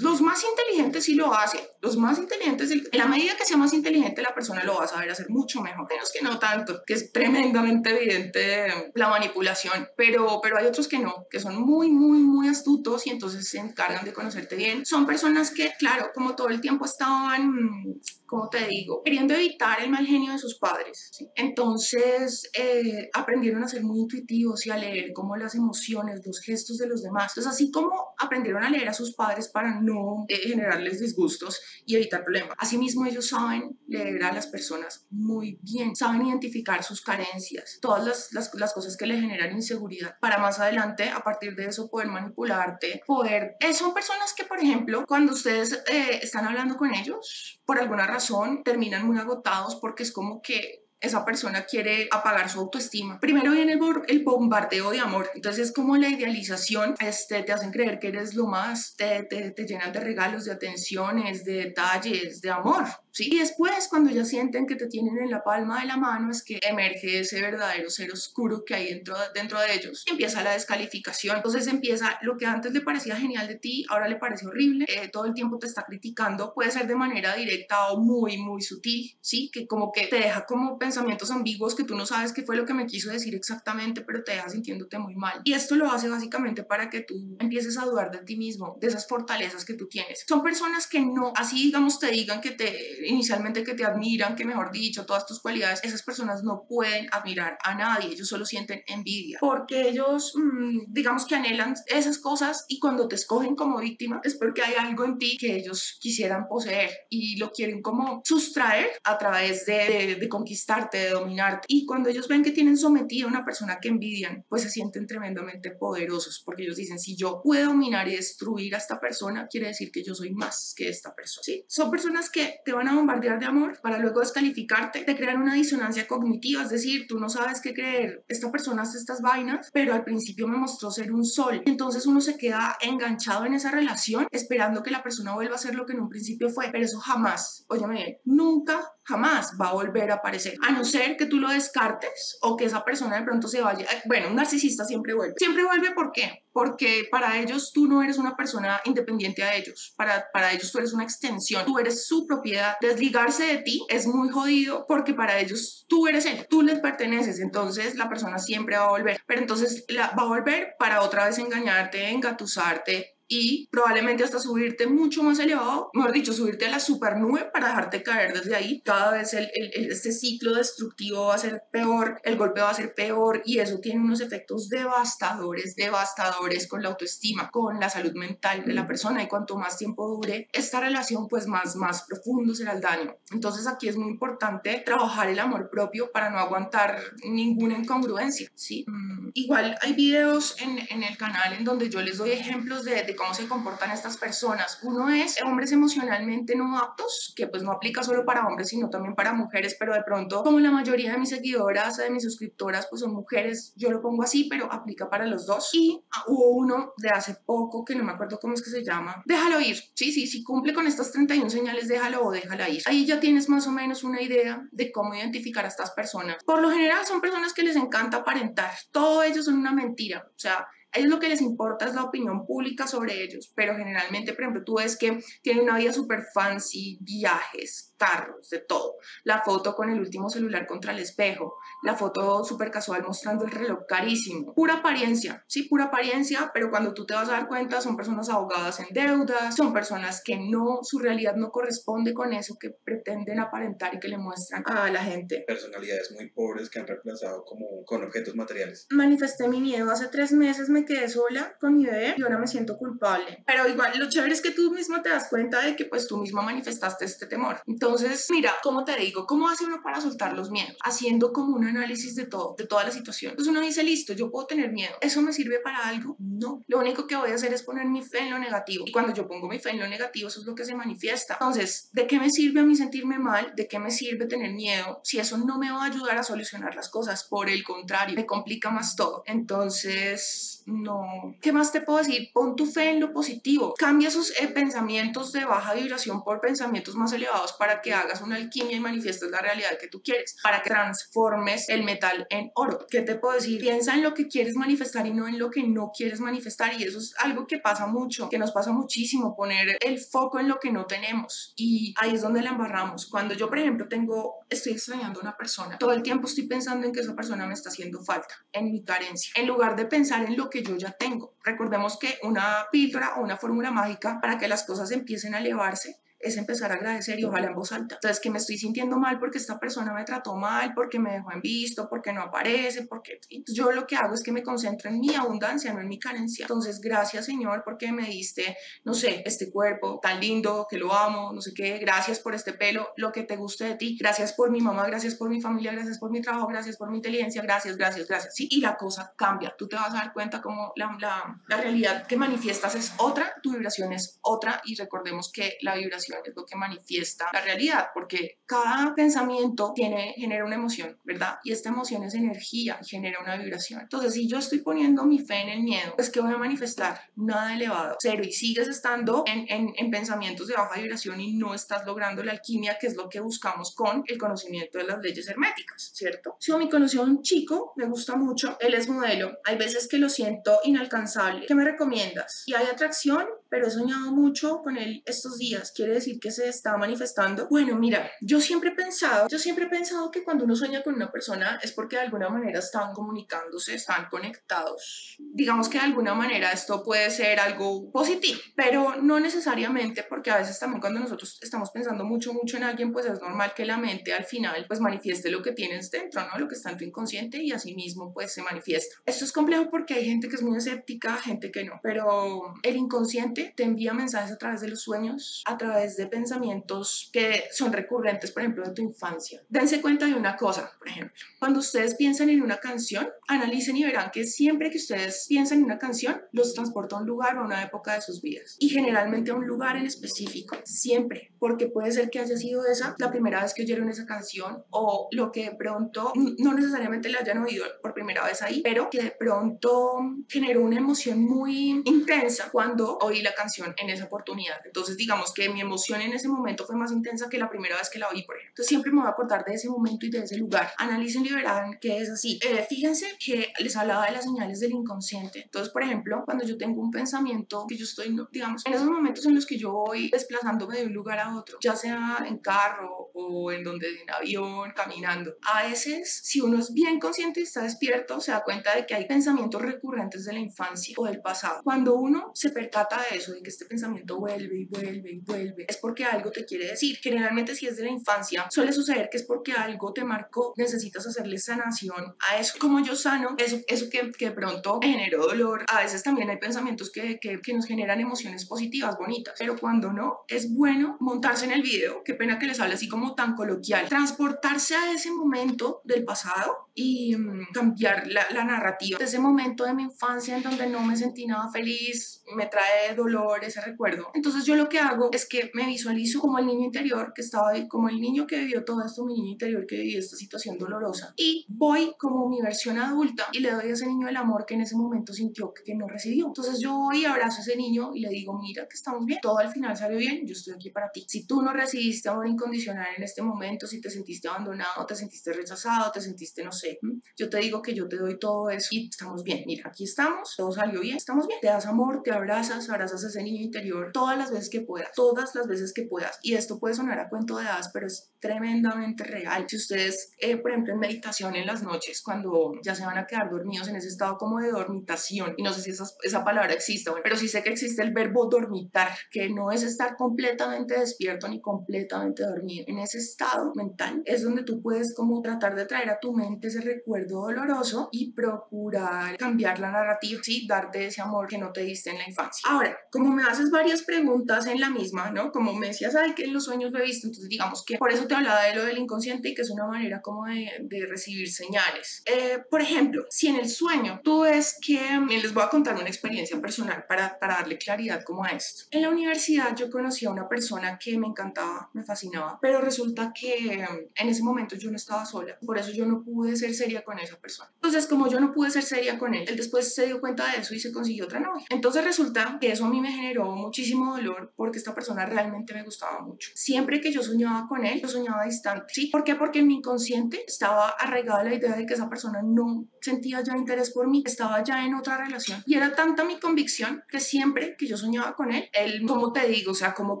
Los más inteligentes sí lo hacen. Los más inteligentes, en la medida que sea más inteligente, la persona lo va a saber hacer mucho mejor. Menos que no tanto, que es tremendamente evidente la manipulación. Pero, pero hay otros que no, que son muy, muy, muy astutos y entonces se encargan de conocerte bien. Son personas que, claro, como todo el tiempo estaban como te digo, queriendo evitar el mal genio de sus padres. ¿sí? Entonces eh, aprendieron a ser muy intuitivos y a leer como las emociones, los gestos de los demás. Entonces, así como aprendieron a leer a sus padres para no eh, generarles disgustos y evitar problemas, asimismo ellos saben leer a las personas muy bien, saben identificar sus carencias, todas las, las, las cosas que le generan inseguridad, para más adelante, a partir de eso, poder manipularte, poder... Eh, son personas que, por ejemplo, cuando ustedes están hablando con ellos, por alguna razón terminan muy agotados porque es como que esa persona quiere apagar su autoestima. Primero viene el, bombardeo de amor, entonces es como la idealización, este, te hacen creer que eres lo más, te, te, te llenan de regalos, de atenciones, de detalles, de amor, ¿sí? Y después cuando ya sienten que te tienen en la palma de la mano es que emerge ese verdadero ser oscuro que hay dentro, dentro de ellos y empieza la descalificación. Entonces empieza lo que antes le parecía genial de ti, ahora le parece horrible, eh, todo el tiempo te está criticando, puede ser de manera directa o muy, muy sutil, ¿sí? Que como que te deja como pensar pensamientos ambiguos que tú no sabes qué fue lo que me quiso decir exactamente, pero te deja sintiéndote muy mal. Y esto lo hace básicamente para que tú empieces a dudar de ti mismo, de esas fortalezas que tú tienes. Son personas que no, así digamos, te digan que te, inicialmente que te admiran, que mejor dicho, todas tus cualidades, esas personas no pueden admirar a nadie, ellos solo sienten envidia, porque ellos, mmm, digamos que anhelan esas cosas y cuando te escogen como víctima es porque hay algo en ti que ellos quisieran poseer y lo quieren como sustraer a través de, de, de conquistar conquistarte, de dominarte. Y cuando ellos ven que tienen sometida a una persona que envidian, pues se sienten tremendamente poderosos, porque ellos dicen, si yo puedo dominar y destruir a esta persona, quiere decir que yo soy más que esta persona. ¿sí? Son personas que te van a bombardear de amor para luego descalificarte, te crean una disonancia cognitiva, es decir, tú no sabes qué creer, esta persona hace estas vainas, pero al principio me mostró ser un sol. Entonces uno se queda enganchado en esa relación esperando que la persona vuelva a ser lo que en un principio fue, pero eso jamás, óyeme bien, nunca jamás va a volver a aparecer, a no ser que tú lo descartes o que esa persona de pronto se vaya. Bueno, un narcisista siempre vuelve. Siempre vuelve ¿por qué? Porque para ellos tú no eres una persona independiente a ellos, para, para ellos tú eres una extensión, tú eres su propiedad. Desligarse de ti es muy jodido porque para ellos tú eres él, tú les perteneces, entonces la persona siempre va a volver, pero entonces va a volver para otra vez engañarte, engatusarte, y probablemente hasta subirte mucho más elevado, mejor dicho, subirte a la supernube para dejarte caer desde ahí. Cada vez el, el, este ciclo destructivo va a ser peor, el golpe va a ser peor y eso tiene unos efectos devastadores, devastadores con la autoestima, con la salud mental de la persona y cuanto más tiempo dure esta relación, pues más, más profundo será el daño. Entonces aquí es muy importante trabajar el amor propio para no aguantar ninguna incongruencia, ¿sí? Mm, igual hay videos en, en el canal en donde yo les doy ejemplos de cómo se comportan estas personas. Uno es hombres emocionalmente no aptos, que pues no aplica solo para hombres, sino también para mujeres, pero de pronto, como la mayoría de mis seguidoras, de mis suscriptoras, pues son mujeres, yo lo pongo así, pero aplica para los dos. Y hubo uno de hace poco, que no me acuerdo cómo es que se llama, déjalo ir. Sí, sí, si cumple con estas 31 señales, déjalo o déjala ir. Ahí ya tienes más o menos una idea de cómo identificar a estas personas. Por lo general son personas que les encanta aparentar. Todo ellos son una mentira. O sea, a ellos lo que les importa es la opinión pública sobre ellos, pero generalmente, por ejemplo, tú ves que tienen una vida súper fancy, viajes, carros, de todo. La foto con el último celular contra el espejo, la foto súper casual mostrando el reloj carísimo. Pura apariencia, sí, pura apariencia, pero cuando tú te vas a dar cuenta son personas ahogadas en deudas, son personas que no, su realidad no corresponde con eso que pretenden aparentar y que le muestran a la gente. Personalidades muy pobres que han reemplazado como con objetos materiales. Manifesté mi miedo hace tres meses, me quedé sola con mi bebé y ahora me siento culpable. Pero igual lo chévere es que tú mismo te das cuenta de que pues tú mismo manifestaste este temor. Entonces, mira, ¿cómo te digo? ¿Cómo hace uno para soltar los miedos? Haciendo como un análisis de todo, de toda la situación. Entonces uno dice, listo, yo puedo tener miedo. ¿Eso me sirve para algo? No. Lo único que voy a hacer es poner mi fe en lo negativo. Y cuando yo pongo mi fe en lo negativo, eso es lo que se manifiesta. Entonces, ¿de qué me sirve a mí sentirme mal? ¿De qué me sirve tener miedo? Si eso no me va a ayudar a solucionar las cosas, por el contrario, me complica más todo. Entonces, no. ¿Qué más te puedo decir? Pon tu fe en lo positivo. Cambia esos eh, pensamientos de baja vibración por pensamientos más elevados para que hagas una alquimia y manifiestes la realidad que tú quieres, para que transformes el metal en oro. ¿Qué te puedo decir? Piensa en lo que quieres manifestar y no en lo que no quieres manifestar. Y eso es algo que pasa mucho, que nos pasa muchísimo, poner el foco en lo que no tenemos. Y ahí es donde la embarramos. Cuando yo, por ejemplo, tengo, estoy extrañando a una persona, todo el tiempo estoy pensando en que esa persona me está haciendo falta, en mi carencia, en lugar de pensar en lo que yo ya tengo. Recordemos que una píldora o una fórmula mágica para que las cosas empiecen a elevarse es empezar a agradecer y ojalá en voz alta. Entonces, que me estoy sintiendo mal porque esta persona me trató mal, porque me dejó en visto, porque no aparece, porque... Entonces, yo lo que hago es que me concentro en mi abundancia, no en mi carencia. Entonces, gracias Señor porque me diste, no sé, este cuerpo tan lindo, que lo amo, no sé qué, gracias por este pelo, lo que te guste de ti, gracias por mi mamá, gracias por mi familia, gracias por mi trabajo, gracias por mi inteligencia, gracias, gracias, gracias. Sí, y la cosa cambia. Tú te vas a dar cuenta como la, la, la realidad que manifiestas es otra, tu vibración es otra y recordemos que la vibración es lo que manifiesta la realidad, porque cada pensamiento tiene, genera una emoción, ¿verdad? Y esta emoción es energía genera una vibración. Entonces, si yo estoy poniendo mi fe en el miedo, pues ¿qué voy a manifestar? Nada elevado, cero. Y sigues estando en, en, en pensamientos de baja vibración y no estás logrando la alquimia, que es lo que buscamos con el conocimiento de las leyes herméticas, ¿cierto? Si me conoció un chico, me gusta mucho, él es modelo, hay veces que lo siento inalcanzable. ¿Qué me recomiendas? Y hay atracción, pero he soñado mucho con él estos días. Quiere decir que se está manifestando. Bueno, mira, yo siempre he pensado, yo siempre he pensado que cuando uno sueña con una persona es porque de alguna manera están comunicándose, están conectados. Digamos que de alguna manera esto puede ser algo positivo, pero no necesariamente porque a veces también cuando nosotros estamos pensando mucho, mucho en alguien, pues es normal que la mente al final pues manifieste lo que tienes dentro, ¿no? Lo que está en tu inconsciente y así mismo pues se manifiesta. Esto es complejo porque hay gente que es muy escéptica, gente que no, pero el inconsciente te envía mensajes a través de los sueños, a través de pensamientos que son recurrentes, por ejemplo, de tu infancia. Dense cuenta de una cosa, por ejemplo, cuando ustedes piensan en una canción, analicen y verán que siempre que ustedes piensan en una canción, los transporta a un lugar o a una época de sus vidas. Y generalmente a un lugar en específico, siempre, porque puede ser que haya sido esa la primera vez que oyeron esa canción o lo que de pronto no necesariamente la hayan oído por primera vez ahí, pero que de pronto generó una emoción muy intensa cuando oí la canción en esa oportunidad. Entonces, digamos que mi emoción en ese momento fue más intensa que la primera vez que la oí, por ejemplo. Entonces, siempre me voy a acordar de ese momento y de ese lugar. Analicen y verán que es así. Eh, fíjense que les hablaba de las señales del inconsciente. Entonces, por ejemplo, cuando yo tengo un pensamiento que yo estoy, digamos, en esos momentos en los que yo voy desplazándome de un lugar a otro, ya sea en carro o en donde en avión, caminando, a veces, si uno es bien consciente y está despierto, se da cuenta de que hay pensamientos recurrentes de la infancia o del pasado. Cuando uno se percata de eso, de que este pensamiento vuelve y vuelve y vuelve, es porque algo te quiere decir. Generalmente si es de la infancia, suele suceder que es porque algo te marcó, necesitas hacerle sanación a eso. Como yo sano, eso, eso que, que de pronto generó dolor, a veces también hay pensamientos que, que, que nos generan emociones positivas, bonitas, pero cuando no, es bueno montarse en el video, qué pena que les hable así como tan coloquial, transportarse a ese momento del pasado y mm, cambiar la, la narrativa de ese momento de mi infancia en donde no me sentí nada feliz, me trae dolor ese recuerdo. Entonces yo lo que hago es que me visualizo como el niño interior que estaba ahí, como el niño que vivió todo esto, mi niño interior que vivió esta situación dolorosa. Y voy como mi versión adulta y le doy a ese niño el amor que en ese momento sintió que, no recibió. Entonces yo voy abrazo a ese niño y le digo, mira que estamos bien, todo al final salió bien, yo estoy aquí para ti. Si tú no recibiste amor incondicional en este momento, si te sentiste abandonado, te sentiste rechazado, te sentiste, no sé, yo te digo que yo te doy todo eso y estamos bien. Mira, aquí estamos, todo salió bien, estamos bien. Te das amor, te abrazas, abrazas a ese niño interior todas las veces que puedas, todas las veces que puedas. Y esto puede sonar a cuento de hadas, pero es tremendamente real. Si ustedes, eh, por ejemplo, en meditación en las noches, cuando ya se van a quedar dormidos en ese estado como de dormitación, y no sé si esa, esa palabra existe, pero sí sé que existe el verbo dormitar, que no es estar completamente despierto ni completamente dormido. En ese estado mental es donde tú puedes como tratar de traer a tu mente ese recuerdo doloroso y procurar cambiar la narrativa, ¿sí? Darte ese amor que no te diste en la infancia. Ahora, como me haces varias preguntas en la misma, ¿no? Como me decías, ay, que en los sueños lo he visto, entonces digamos que por eso te hablaba de lo del inconsciente y que es una manera como de, de recibir señales. Eh, por ejemplo, si en el sueño tú ves que, les voy a contar una experiencia personal para, para darle claridad como a esto. En la universidad yo conocí a una persona que me encantaba, me fascinaba, pero resulta que en ese momento yo no estaba sola, por eso yo no pude ser seria con esa persona. Entonces, como yo no pude ser seria con él, él después se dio cuenta de eso y se consiguió otra novia. Entonces resulta que eso mí me generó muchísimo dolor porque esta persona realmente me gustaba mucho. Siempre que yo soñaba con él, yo soñaba distante. ¿Sí? ¿Por qué? Porque en mi inconsciente estaba arraigada la idea de que esa persona no sentía ya interés por mí, estaba ya en otra relación. Y era tanta mi convicción que siempre que yo soñaba con él, él, como te digo, o sea, como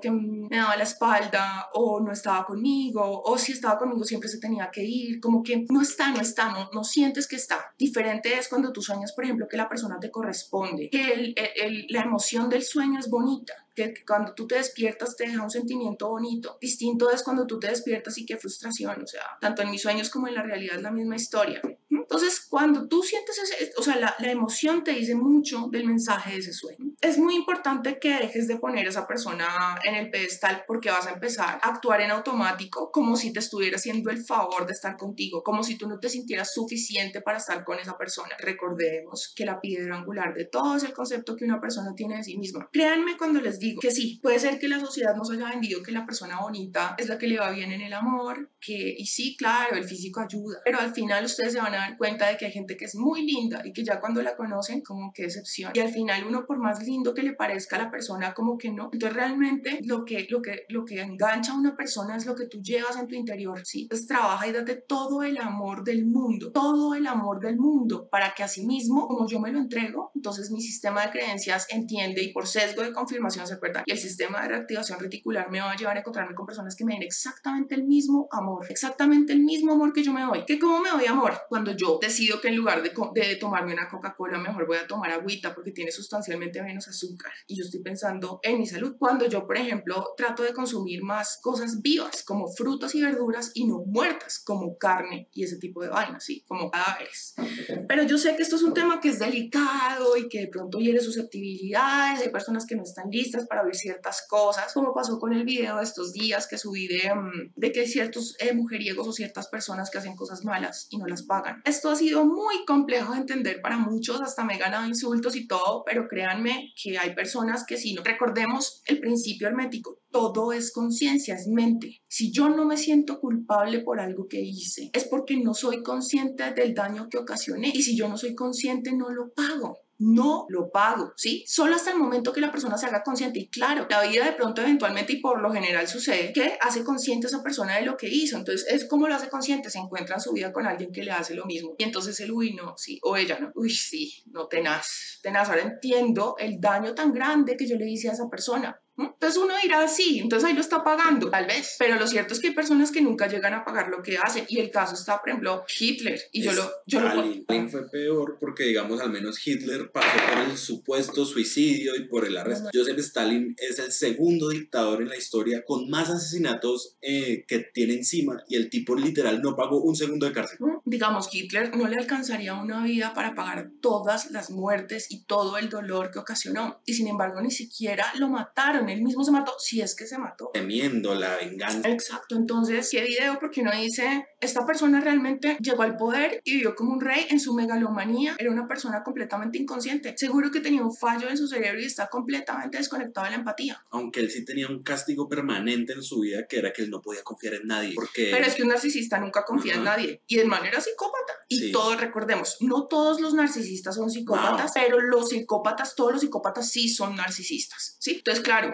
que me daba la espalda o no estaba conmigo, o si estaba conmigo siempre se tenía que ir, como que no está, no está, no, no sientes que está. Diferente es cuando tú sueñas, por ejemplo, que la persona te corresponde, que el, el, la emoción del sueño es bonita, que cuando tú te despiertas te deja un sentimiento bonito. Distinto es cuando tú te despiertas y qué frustración, o sea, tanto en mis sueños como en la realidad es la misma historia. Entonces, cuando tú sientes ese, o sea, la, la, emoción te dice mucho del mensaje de ese sueño. Es muy importante que dejes de poner a esa persona en el pedestal porque vas a empezar a actuar en automático como si te estuviera haciendo el favor de estar contigo, como si tú no te sintieras suficiente para estar con esa persona. Recordemos que la piedra angular de todo es el concepto que una persona tiene de sí misma. Créanme cuando les digo que sí, puede ser que la sociedad nos haya vendido que la persona bonita es la que le va bien en el amor, que, y sí, claro, el físico ayuda, pero al final ustedes se van a dar cuenta de que hay gente que es muy linda y que ya cuando la conocen, como que decepción. Y al final uno, por más lindo que le parezca a la persona, como que no. Entonces realmente lo que, lo que, lo que engancha a una persona es lo que tú llevas en tu interior, ¿sí? Entonces trabaja y date todo el amor del mundo, todo el amor del mundo, para que así mismo, como yo me lo entrego, entonces mi sistema de creencias entiende y por sesgo de confirmación se acuerda y el sistema de reactivación reticular me va a llevar a encontrarme con personas que me den exactamente el mismo amor amor, exactamente el mismo amor que yo me doy. ¿Que cómo me doy amor? Cuando yo decido que en lugar de, de tomarme una Coca-Cola, mejor voy a tomar agüita porque tiene sustancialmente menos azúcar y yo estoy pensando en mi salud. Cuando yo, por ejemplo, trato de consumir más cosas vivas como frutas y verduras y no muertas como carne y ese tipo de vainas, ¿sí? Como cadáveres. Pero yo sé que esto es un tema que es delicado y que de pronto hiere susceptibilidades, hay personas que no están listas para ver ciertas cosas, como pasó con el video de estos días que subí de, mm, de que hay ciertos eh, mujeriegos o ciertas personas que hacen cosas malas y no las pagan. Esto ha sido muy complejo de entender para muchos, hasta me he ganado insultos y todo, pero créanme que hay personas que si no recordemos el principio hermético, todo es conciencia, es mente. Si yo no me siento culpable por algo que hice, es porque no soy consciente del daño que ocasioné. Y si yo no soy consciente, no lo pago no lo pago, ¿sí? Solo hasta el momento que la persona se haga consciente. Y claro, la vida de pronto eventualmente y por lo general sucede que hace consciente a esa persona de lo que hizo. Entonces, es como lo hace consciente, se encuentra en su vida con alguien que le hace lo mismo. Y entonces el uy, no, sí, o ella no, uy, sí, no, tenaz, tenaz. Ahora entiendo el daño tan grande que yo le hice a esa persona. Entonces uno dirá, sí, entonces ahí lo está pagando, tal vez. Pero lo cierto es que hay personas que nunca llegan a pagar lo que hacen. Y el caso está, por ejemplo, Hitler. Y yo lo... Yo Stalin. Lo... fue peor porque, digamos, al menos Hitler pasó por el supuesto suicidio y por el arresto. Joseph Stalin es el segundo dictador en la historia con más asesinatos eh, que tiene encima y el tipo literal no pagó un segundo de cárcel. Digamos, Hitler no le alcanzaría una vida para pagar todas las muertes y todo el dolor que ocasionó. Y sin embargo, ni siquiera lo mataron él mismo se mató, si es que se mató. Temiendo la venganza. Exacto, entonces, ¿qué video? Porque uno dice, esta persona realmente llegó al poder y vivió como un rey en su megalomanía, era una persona completamente inconsciente. Seguro que tenía un fallo en su cerebro y está completamente desconectado de la empatía. Aunque él sí tenía un castigo permanente en su vida, que era que él no podía confiar en nadie. Porque... Pero es que un narcisista nunca confía en nadie y de manera psicópata. Y todos, recordemos, no todos los narcisistas son psicópatas, pero los psicópatas, todos los psicópatas sí son narcisistas, ¿sí? Entonces, claro,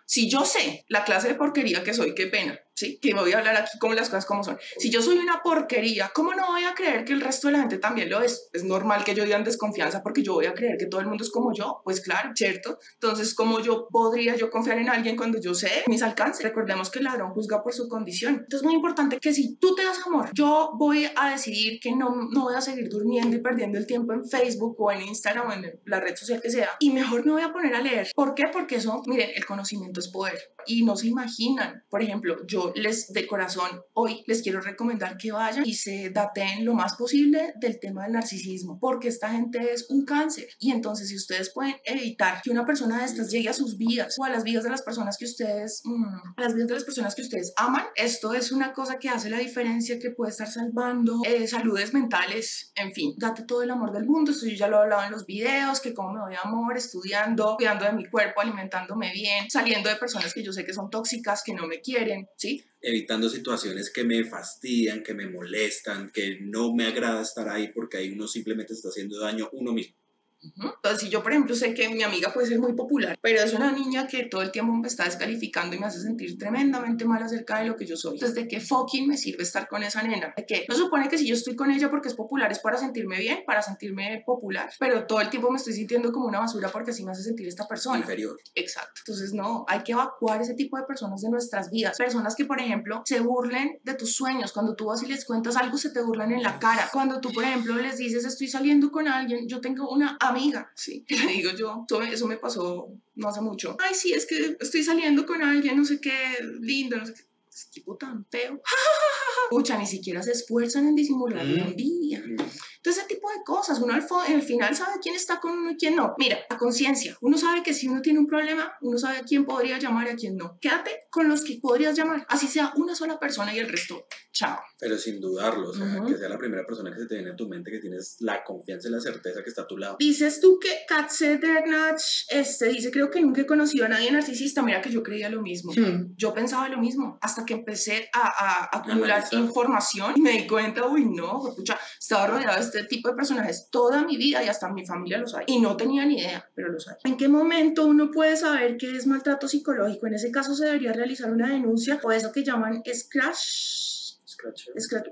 si yo sé la clase de porquería que soy, qué pena, ¿sí? Que voy a hablar aquí como las cosas como son. Si yo soy una porquería, ¿cómo no voy a creer que el resto de la gente también lo es? Es normal que yo digan desconfianza porque yo voy a creer que todo el mundo es como yo. Pues claro, ¿cierto? Entonces, ¿cómo yo podría yo confiar en alguien cuando yo sé mis alcances? Recordemos que el ladrón juzga por su condición. Entonces, es muy importante que si tú te das amor, yo voy a decidir que no, no voy a seguir durmiendo y perdiendo el tiempo en Facebook o en Instagram o en la red social que sea. Y mejor me voy a poner a leer. ¿Por qué? Porque eso, miren, el conocimiento es poder. Y no se imaginan. Por ejemplo, yo les de corazón hoy les quiero recomendar que vayan y se daten lo más posible del tema del narcisismo, porque esta gente es un cáncer y entonces si ustedes pueden evitar que una persona de estas llegue a sus vidas o a las vidas de las personas que ustedes, mm, a las vidas de las personas que ustedes aman, esto es una cosa que hace la diferencia, que puede estar salvando eh, saludes mentales, en fin, date todo el amor del mundo, esto yo ya lo he hablado en los videos, que cómo me doy amor, estudiando, cuidando de mi cuerpo, alimentándome bien, saliendo de personas que yo sé que son tóxicas, que no me quieren, ¿sí? evitando situaciones que me fastidian, que me molestan, que no me agrada estar ahí porque ahí uno simplemente está haciendo daño uno mismo. Entonces, si yo, por ejemplo, sé que mi amiga puede ser muy popular, pero es una niña que todo el tiempo me está descalificando y me hace sentir tremendamente mal acerca de lo que yo soy. Entonces, ¿de qué fucking me sirve estar con esa nena? ¿De qué? No supone que si yo estoy con ella porque es popular es para sentirme bien, para sentirme popular, pero todo el tiempo me estoy sintiendo como una basura porque así me hace sentir esta persona. Inferior. Exacto. Entonces, no, hay que evacuar ese tipo de personas de nuestras vidas. Personas que, por ejemplo, se burlen de tus sueños. Cuando tú vas y les cuentas algo, se te burlan en la cara. Cuando tú, por ejemplo, les dices, estoy saliendo con alguien, yo tengo una amiga, sí, le digo yo, eso me pasó no hace mucho. Ay, sí, es que estoy saliendo con alguien, no sé qué, lindo, no sé qué. Es tipo tan feo. Pucha, ni siquiera se esfuerzan en disimular la mm. envidia. Mm. Entonces, ese tipo de cosas, uno al, al final sabe quién está con uno y quién no. Mira, a conciencia, uno sabe que si uno tiene un problema, uno sabe a quién podría llamar y a quién no. Quédate con los que podrías llamar, así sea una sola persona y el resto, chao. Pero sin dudarlo, o sea, que sea la primera persona que se te viene a tu mente, que tienes la confianza y la certeza que está a tu lado. Dices tú que Katze Dernach este, dice, creo que nunca he conocido a nadie narcisista. Mira que yo creía lo mismo. Hmm. Yo pensaba lo mismo hasta que empecé a, a, acumular información y me di cuenta, uy, no, pucha, estaba rodeado de este tipo de personajes toda mi vida y hasta mi familia los hay. Y no tenía ni idea, pero los hay. ¿En qué momento uno puede saber que es maltrato psicológico? En ese caso se debería realizar una denuncia o eso que llaman scratch. Scratch.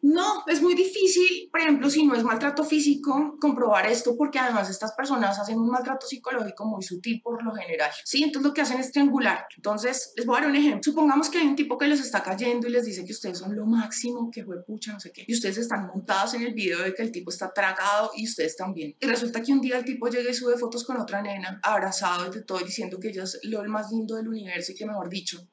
No, es muy difícil, por ejemplo, si no es maltrato físico, comprobar esto porque además estas personas hacen un maltrato psicológico muy sutil por lo general. Sí, entonces lo que hacen es triangular. Entonces, les voy a dar un ejemplo. Supongamos que hay un tipo que les está cayendo y les dice que ustedes son lo máximo, que fue pucha, no sé qué. Y ustedes están montados en el video de que el tipo está tragado y ustedes también. Y resulta que un día el tipo llega y sube fotos con otra nena, abrazado y de todo, diciendo que ella es lo más lindo del universo y que mejor dicho.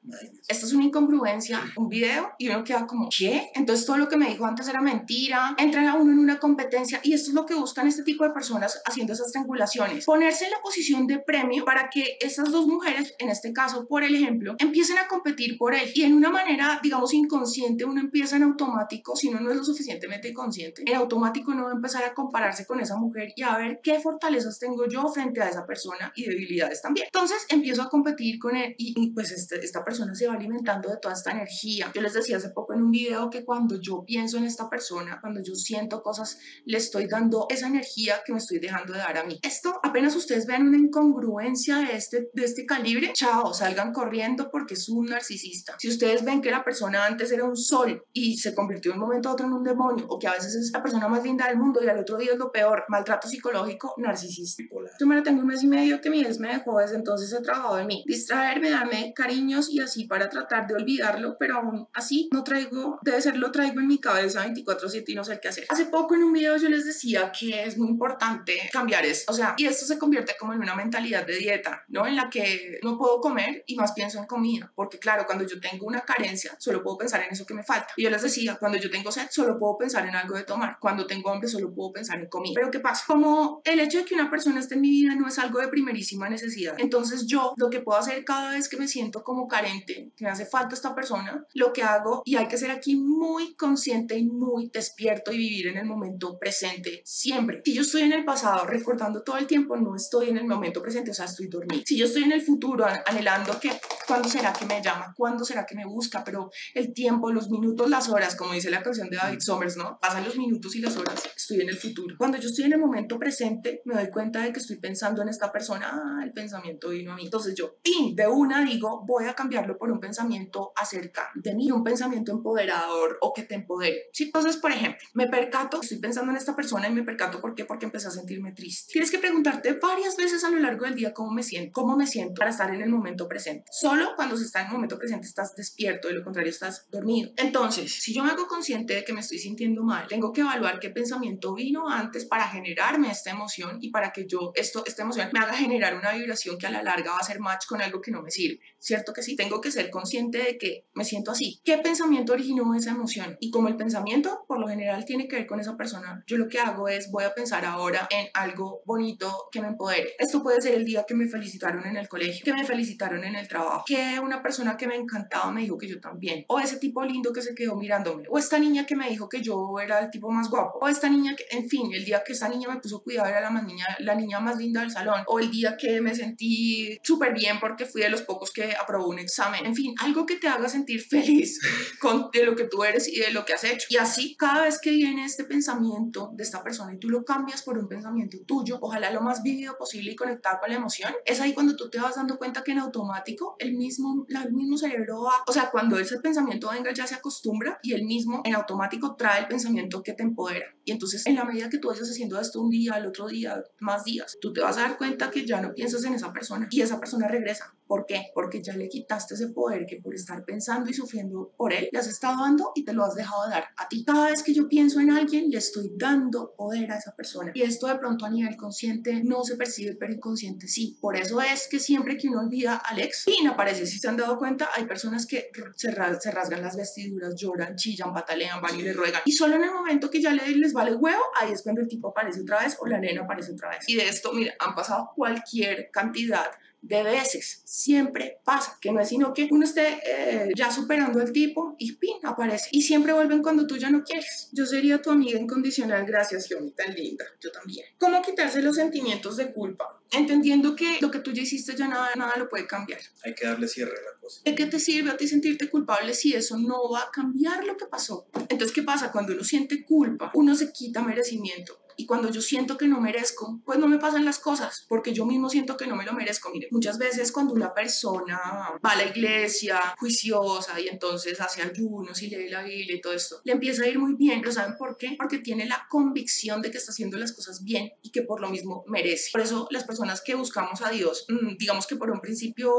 Esta es una incongruencia, un video y uno queda como, ¿qué? Entonces todo lo que me antes era mentira, entran a uno en una competencia y esto es lo que buscan este tipo de personas haciendo esas triangulaciones. Ponerse en la posición de premio para que esas dos mujeres, en este caso por el ejemplo, empiecen a competir por él y en una manera, digamos, inconsciente, uno empieza en automático, si uno no es lo suficientemente consciente, en automático uno va a empezar a compararse con esa mujer y a ver qué fortalezas tengo yo frente a esa persona y debilidades también. Entonces empiezo a competir con él y, pues este, esta persona se va alimentando de toda esta energía. Yo les decía hace poco en un video que cuando yo pienso en esta persona, cuando yo siento cosas, le estoy dando esa energía que me estoy dejando de dar a mí. Esto, apenas ustedes vean una incongruencia de este, de este calibre, chao, salgan corriendo porque es un narcisista. Si ustedes ven que la persona antes era un sol y se convirtió de un momento a otro en un demonio, o que a veces es la persona más linda del mundo y al otro día es lo peor, maltrato psicológico, narcisista. Yo me lo tengo un mes y medio que mi ex me dejó, desde entonces he trabajado en mí. Distraerme, darme cariños y así para tratar de olvidarlo, pero aún así no traigo, debe ser lo traigo en mi cabeza 24/7 y no sé qué hacer. Hace poco en un video yo les decía que es muy importante cambiar esto, o sea, y esto se convierte como en una mentalidad de dieta, ¿no? En la que no puedo comer y más pienso en comida, porque claro, cuando yo tengo una carencia, solo puedo pensar en eso que me falta. Y yo les decía, cuando yo tengo sed, solo puedo pensar en algo de tomar, cuando tengo hambre, solo puedo pensar en comida. Pero ¿qué pasa? Como el hecho de que una persona esté en mi vida no es algo de primerísima necesidad, entonces yo lo que puedo hacer cada vez que me siento como carente, que me hace falta esta persona, lo que hago, y hay que ser aquí muy consciente y muy despierto y vivir en el momento presente siempre. Si yo estoy en el pasado recordando todo el tiempo, no estoy en el momento presente, o sea, estoy dormido. Si yo estoy en el futuro anhelando que, ¿cuándo será que me llama? ¿Cuándo será que me busca? Pero el tiempo, los minutos, las horas, como dice la canción de David Somers, ¿no? Pasan los minutos y las horas, estoy en el futuro. Cuando yo estoy en el momento presente, me doy cuenta de que estoy pensando en esta persona, ah, el pensamiento vino a mí. Entonces yo, ¡pim! de una digo, voy a cambiarlo por un pensamiento acerca de mí, un pensamiento empoderador o que te empodere. Sí, entonces, por ejemplo, me percato, estoy pensando en esta persona y me percato, ¿por qué? Porque empecé a sentirme triste. Tienes que preguntarte varias veces a lo largo del día cómo me siento, cómo me siento para estar en el momento presente. Solo cuando se está en el momento presente estás despierto, de lo contrario estás dormido. Entonces, si yo me hago consciente de que me estoy sintiendo mal, tengo que evaluar qué pensamiento vino antes para generarme esta emoción y para que yo, esto, esta emoción me haga generar una vibración que a la larga va a ser match con algo que no me sirve. ¿Cierto que sí? Tengo que ser consciente de que me siento así. ¿Qué pensamiento originó esa emoción? Y como el pensamiento, por lo general, tiene que ver con esa persona, yo lo que hago es voy a pensar ahora en algo bonito que me empodere. Esto puede ser el día que me felicitaron en el colegio, que me felicitaron en el trabajo, que una persona que me encantaba me dijo que yo también, o ese tipo lindo que se quedó mirándome, o esta niña que me dijo que yo era el tipo más guapo, o esta niña que, en fin, el día que esta niña me puso cuidado era la, más niña, la niña más linda del salón, o el día que me sentí súper bien porque fui de los pocos que aprobó un examen, en fin, algo que te haga sentir feliz con, de lo que tú eres y de lo que has hecho. Y así, cada vez que viene este pensamiento de esta persona y tú lo cambias por un pensamiento tuyo, ojalá lo más vívido posible y conectado con la emoción, es ahí cuando tú te vas dando cuenta que en automático el mismo, el mismo cerebro va, o sea, cuando ese pensamiento venga ya se acostumbra y el mismo en automático trae el pensamiento que te empodera. Y entonces, en la medida que tú vayas haciendo esto un día, el otro día, más días, tú te vas a dar cuenta que ya no piensas en esa persona y esa persona regresa. ¿Por qué? Porque ya le quitaste ese poder que por estar pensando y sufriendo por él, le has estado dando y te lo has dejado de dar a ti. Cada vez que yo pienso en alguien, le estoy dando poder a esa persona. Y esto de pronto a nivel consciente no se percibe, pero inconsciente sí. Por eso es que siempre que uno olvida a Alex, y aparece. Si se han dado cuenta, hay personas que se, rasgan las vestiduras, lloran, chillan, patalean, van y le ruegan. Y solo en el momento que ya les vale huevo, ahí es cuando el tipo aparece otra vez o la nena aparece otra vez. Y de esto, mira, han pasado cualquier cantidad de veces, siempre pasa, que no es sino que uno esté eh, ya superando al tipo y pin, aparece. Y siempre vuelven cuando tú ya no quieres. Yo sería tu amiga incondicional, gracias, Yomi, tan linda. Yo también. ¿Cómo quitarse los sentimientos de culpa? Entendiendo que lo que tú ya hiciste ya nada, nada lo puede cambiar. Hay que darle cierre a la cosa. ¿De qué te sirve a ti sentirte culpable si eso no va a cambiar lo que pasó? Entonces, ¿qué pasa? Cuando uno siente culpa, uno se quita merecimiento Y cuando yo siento que no merezco, pues no me pasan las cosas, porque yo mismo siento que no me lo merezco. Mire, muchas veces cuando una persona va a la iglesia juiciosa y entonces hace ayunos y lee la Biblia y todo esto, le empieza a ir muy bien, pero ¿saben por qué? Porque tiene la convicción de que está haciendo las cosas bien y que por lo mismo merece. Por eso las personas que buscamos a Dios, mm, digamos que por un principio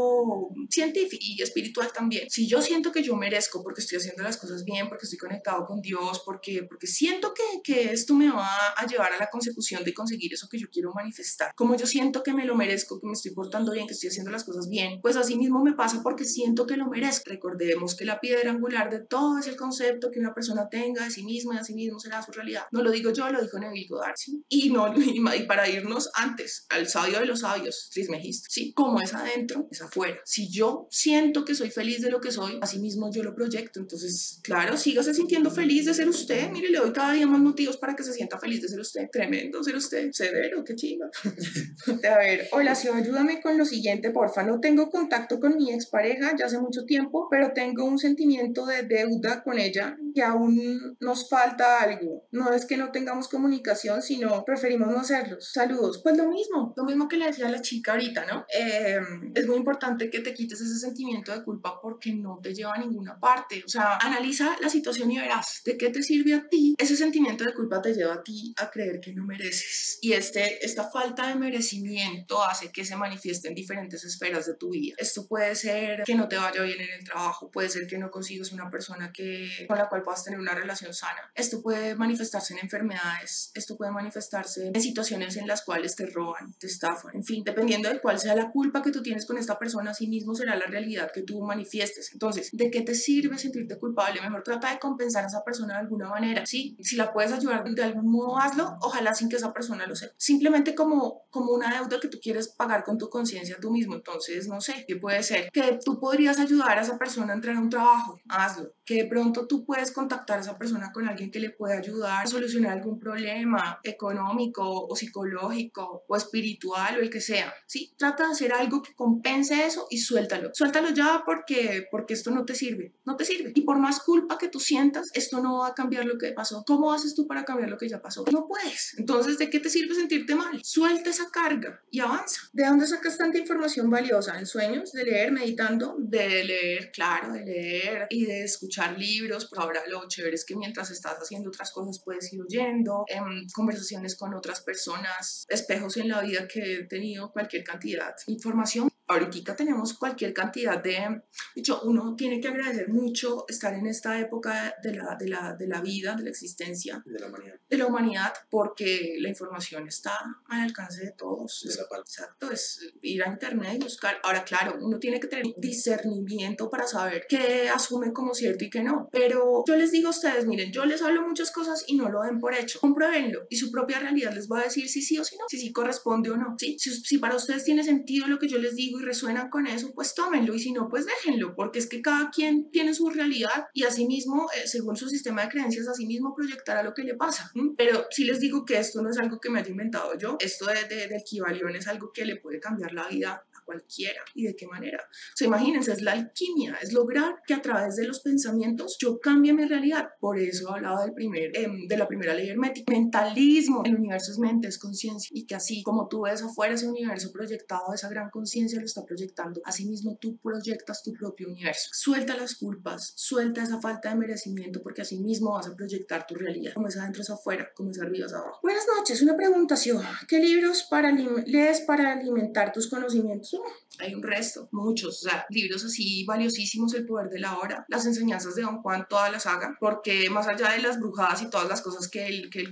científico y espiritual también, si yo siento que yo merezco porque estoy haciendo las cosas bien, porque estoy conectado con Dios, porque, porque siento que, que esto me va a llevar a la consecución de conseguir eso que yo quiero manifestar, como yo siento que me lo merezco, que me estoy portando bien, que estoy haciendo las cosas bien, pues así mismo me pasa porque siento que lo merezco. Recordemos que la piedra angular de todo es el concepto que una persona tenga de sí misma y a sí mismo será su realidad. No lo digo yo, lo dijo Neville Goddard, ¿sí? Y, no, y para irnos antes, al sabio de los sabios, Trismegisto, ¿sí? Como es adentro, es afuera. Si yo siento que soy feliz de lo que soy, así mismo yo lo proyecto. Entonces, claro, sígase sintiendo feliz de ser usted. Mire, le doy cada día más motivos para que se sienta feliz de ser usted. Tremendo ser usted. Severo, qué chinga. a ver, hola, si ayúdame con lo siguiente, porfa. No tengo contacto con mi expareja ya hace mucho tiempo, pero tengo un sentimiento de deuda con ella que aún nos falta algo. No es que no tengamos comunicación, sino preferimos no hacerlos. Saludos. Pues lo mismo, lo mismo que le decía la chica ahorita, ¿no? Eh, es muy importante que te quites ese sentimiento de culpa porque no te lleva a ninguna parte. O sea, analiza la situación y verás de qué te sirve a ti. Ese sentimiento de culpa te lleva a ti a creer que no mereces. Y este, esta falta de merecimiento hace que se manifieste en diferentes esferas de tu vida. Esto puede ser que no te vaya bien en el trabajo, puede ser que no consigas una persona que, con la cual puedas tener una relación sana. Esto puede manifestarse en enfermedades, esto puede manifestarse en situaciones en las cuales te roban, te estafan, en fin, dependiendo de cuál sea la culpa que tú tienes con esta persona, así mismo será la realidad que tú manifiestes. Entonces, ¿de qué te sirve sentirte culpable? Mejor trata de compensar a esa persona de alguna manera, ¿sí? Si la puedes ayudar de algún modo, hazlo, ojalá sin que esa persona lo sepa. Simplemente como, como una deuda que tú quieres pagar con tu conciencia tú mismo. Entonces, no sé, ¿qué puede ser? Que tú podrías ayudar a esa persona a entrar a un trabajo, hazlo. Que de pronto tú puedes contactar a esa persona con alguien que le pueda ayudar a solucionar algún problema económico o psicológico o espiritual o el que sea. Sí, trata de hacer algo que compense eso y suéltalo. Suéltalo ya porque, porque esto no te sirve, no te sirve. Y por más culpa que tú sientas, esto no va a cambiar lo que pasó. ¿Cómo haces tú para cambiar lo que ya pasó? No puedes. Entonces, ¿de qué te sirve sentirte mal? Suelta esa carga y avanza. ¿De dónde sacas tanta información valiosa? ¿En sueños? ¿De leer, meditando? De leer, claro, de leer y de escuchar libros. Pues ahora lo chévere es que mientras estás haciendo otras cosas puedes ir oyendo, en em, conversaciones con otras personas, espejos en la vida que he tenido, cualquier cantidad de información ahorita tenemos cualquier cantidad de, dicho, uno tiene que agradecer mucho estar en esta época de la, de la, de la vida, de la existencia, de la humanidad, de la humanidad porque la información está al alcance de todos. De la Exacto, es ir a internet y buscar. Ahora, claro, uno tiene que tener discernimiento para saber qué asume como cierto y qué no, pero yo les digo a ustedes, miren, yo les hablo muchas cosas y no lo den por hecho, compruébenlo y su propia realidad les va a decir si sí o si no, si sí corresponde o no, ¿sí? si, si para ustedes tiene sentido lo que yo les digo, y resuenan con eso, pues tómenlo y si no, pues déjenlo, porque es que cada quien tiene su realidad y asimismo, eh, según su sistema de creencias, asimismo proyectará lo que le pasa. Pero si les digo que esto no es algo que me haya inventado yo, esto de, de, de equivalión es algo que le puede cambiar la vida cualquiera. ¿Y de qué manera? O sea, imagínense, es la alquimia, es lograr que a través de los pensamientos yo cambie mi realidad. Por eso hablaba del primer, em, de la primera ley hermética. Mentalismo. El universo es mente, es conciencia. Y que así como tú ves afuera ese universo proyectado, esa gran conciencia lo está proyectando. Asimismo, tú proyectas tu propio universo. Suelta las culpas, suelta esa falta de merecimiento, porque así mismo vas a proyectar tu realidad. Como es adentro es afuera, como es arriba es abajo. Buenas noches, una preguntación. ¿Qué libros para lees para alimentar tus conocimientos? Hay un resto, muchos, o sea, libros así valiosísimos, El poder de la hora, las enseñanzas de Don Juan, todas las haga, porque más allá de las brujadas y todas las cosas que él, que él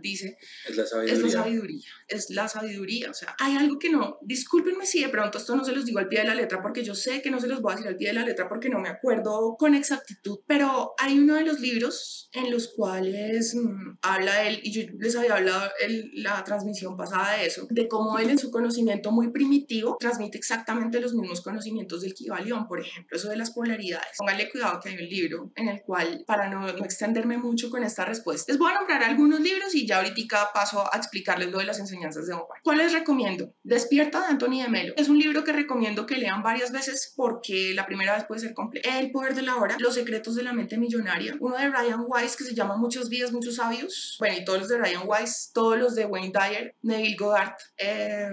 dice, es la sabiduría. Es la sabiduría, es la sabiduría, o sea, hay algo que no, discúlpenme si de pronto esto no se los digo al pie de la letra, porque yo sé que no se los voy a decir al pie de la letra porque no me acuerdo con exactitud, pero hay uno de los libros en los cuales mm, habla él, y yo les había hablado en la transmisión pasada de eso, de cómo él en su conocimiento muy primitivo, transmite exactamente los mismos conocimientos del Kibalión, por ejemplo, eso de las polaridades. Póngale cuidado que hay un libro en el cual, para no, no extenderme mucho con esta respuesta, les voy a nombrar algunos libros y ya ahorita paso a explicarles lo de las enseñanzas de Don Juan. ¿Cuál les recomiendo? Despierta de Anthony de Melo. Es un libro que recomiendo que lean varias veces porque la primera vez puede ser complejo. El poder de la hora, Los secretos de la mente millonaria. Uno de Ryan Weiss que se llama Muchas vidas, muchos sabios. Bueno, y todos los de Ryan Weiss, todos los de Wayne Dyer, Neville Goddard. Eh,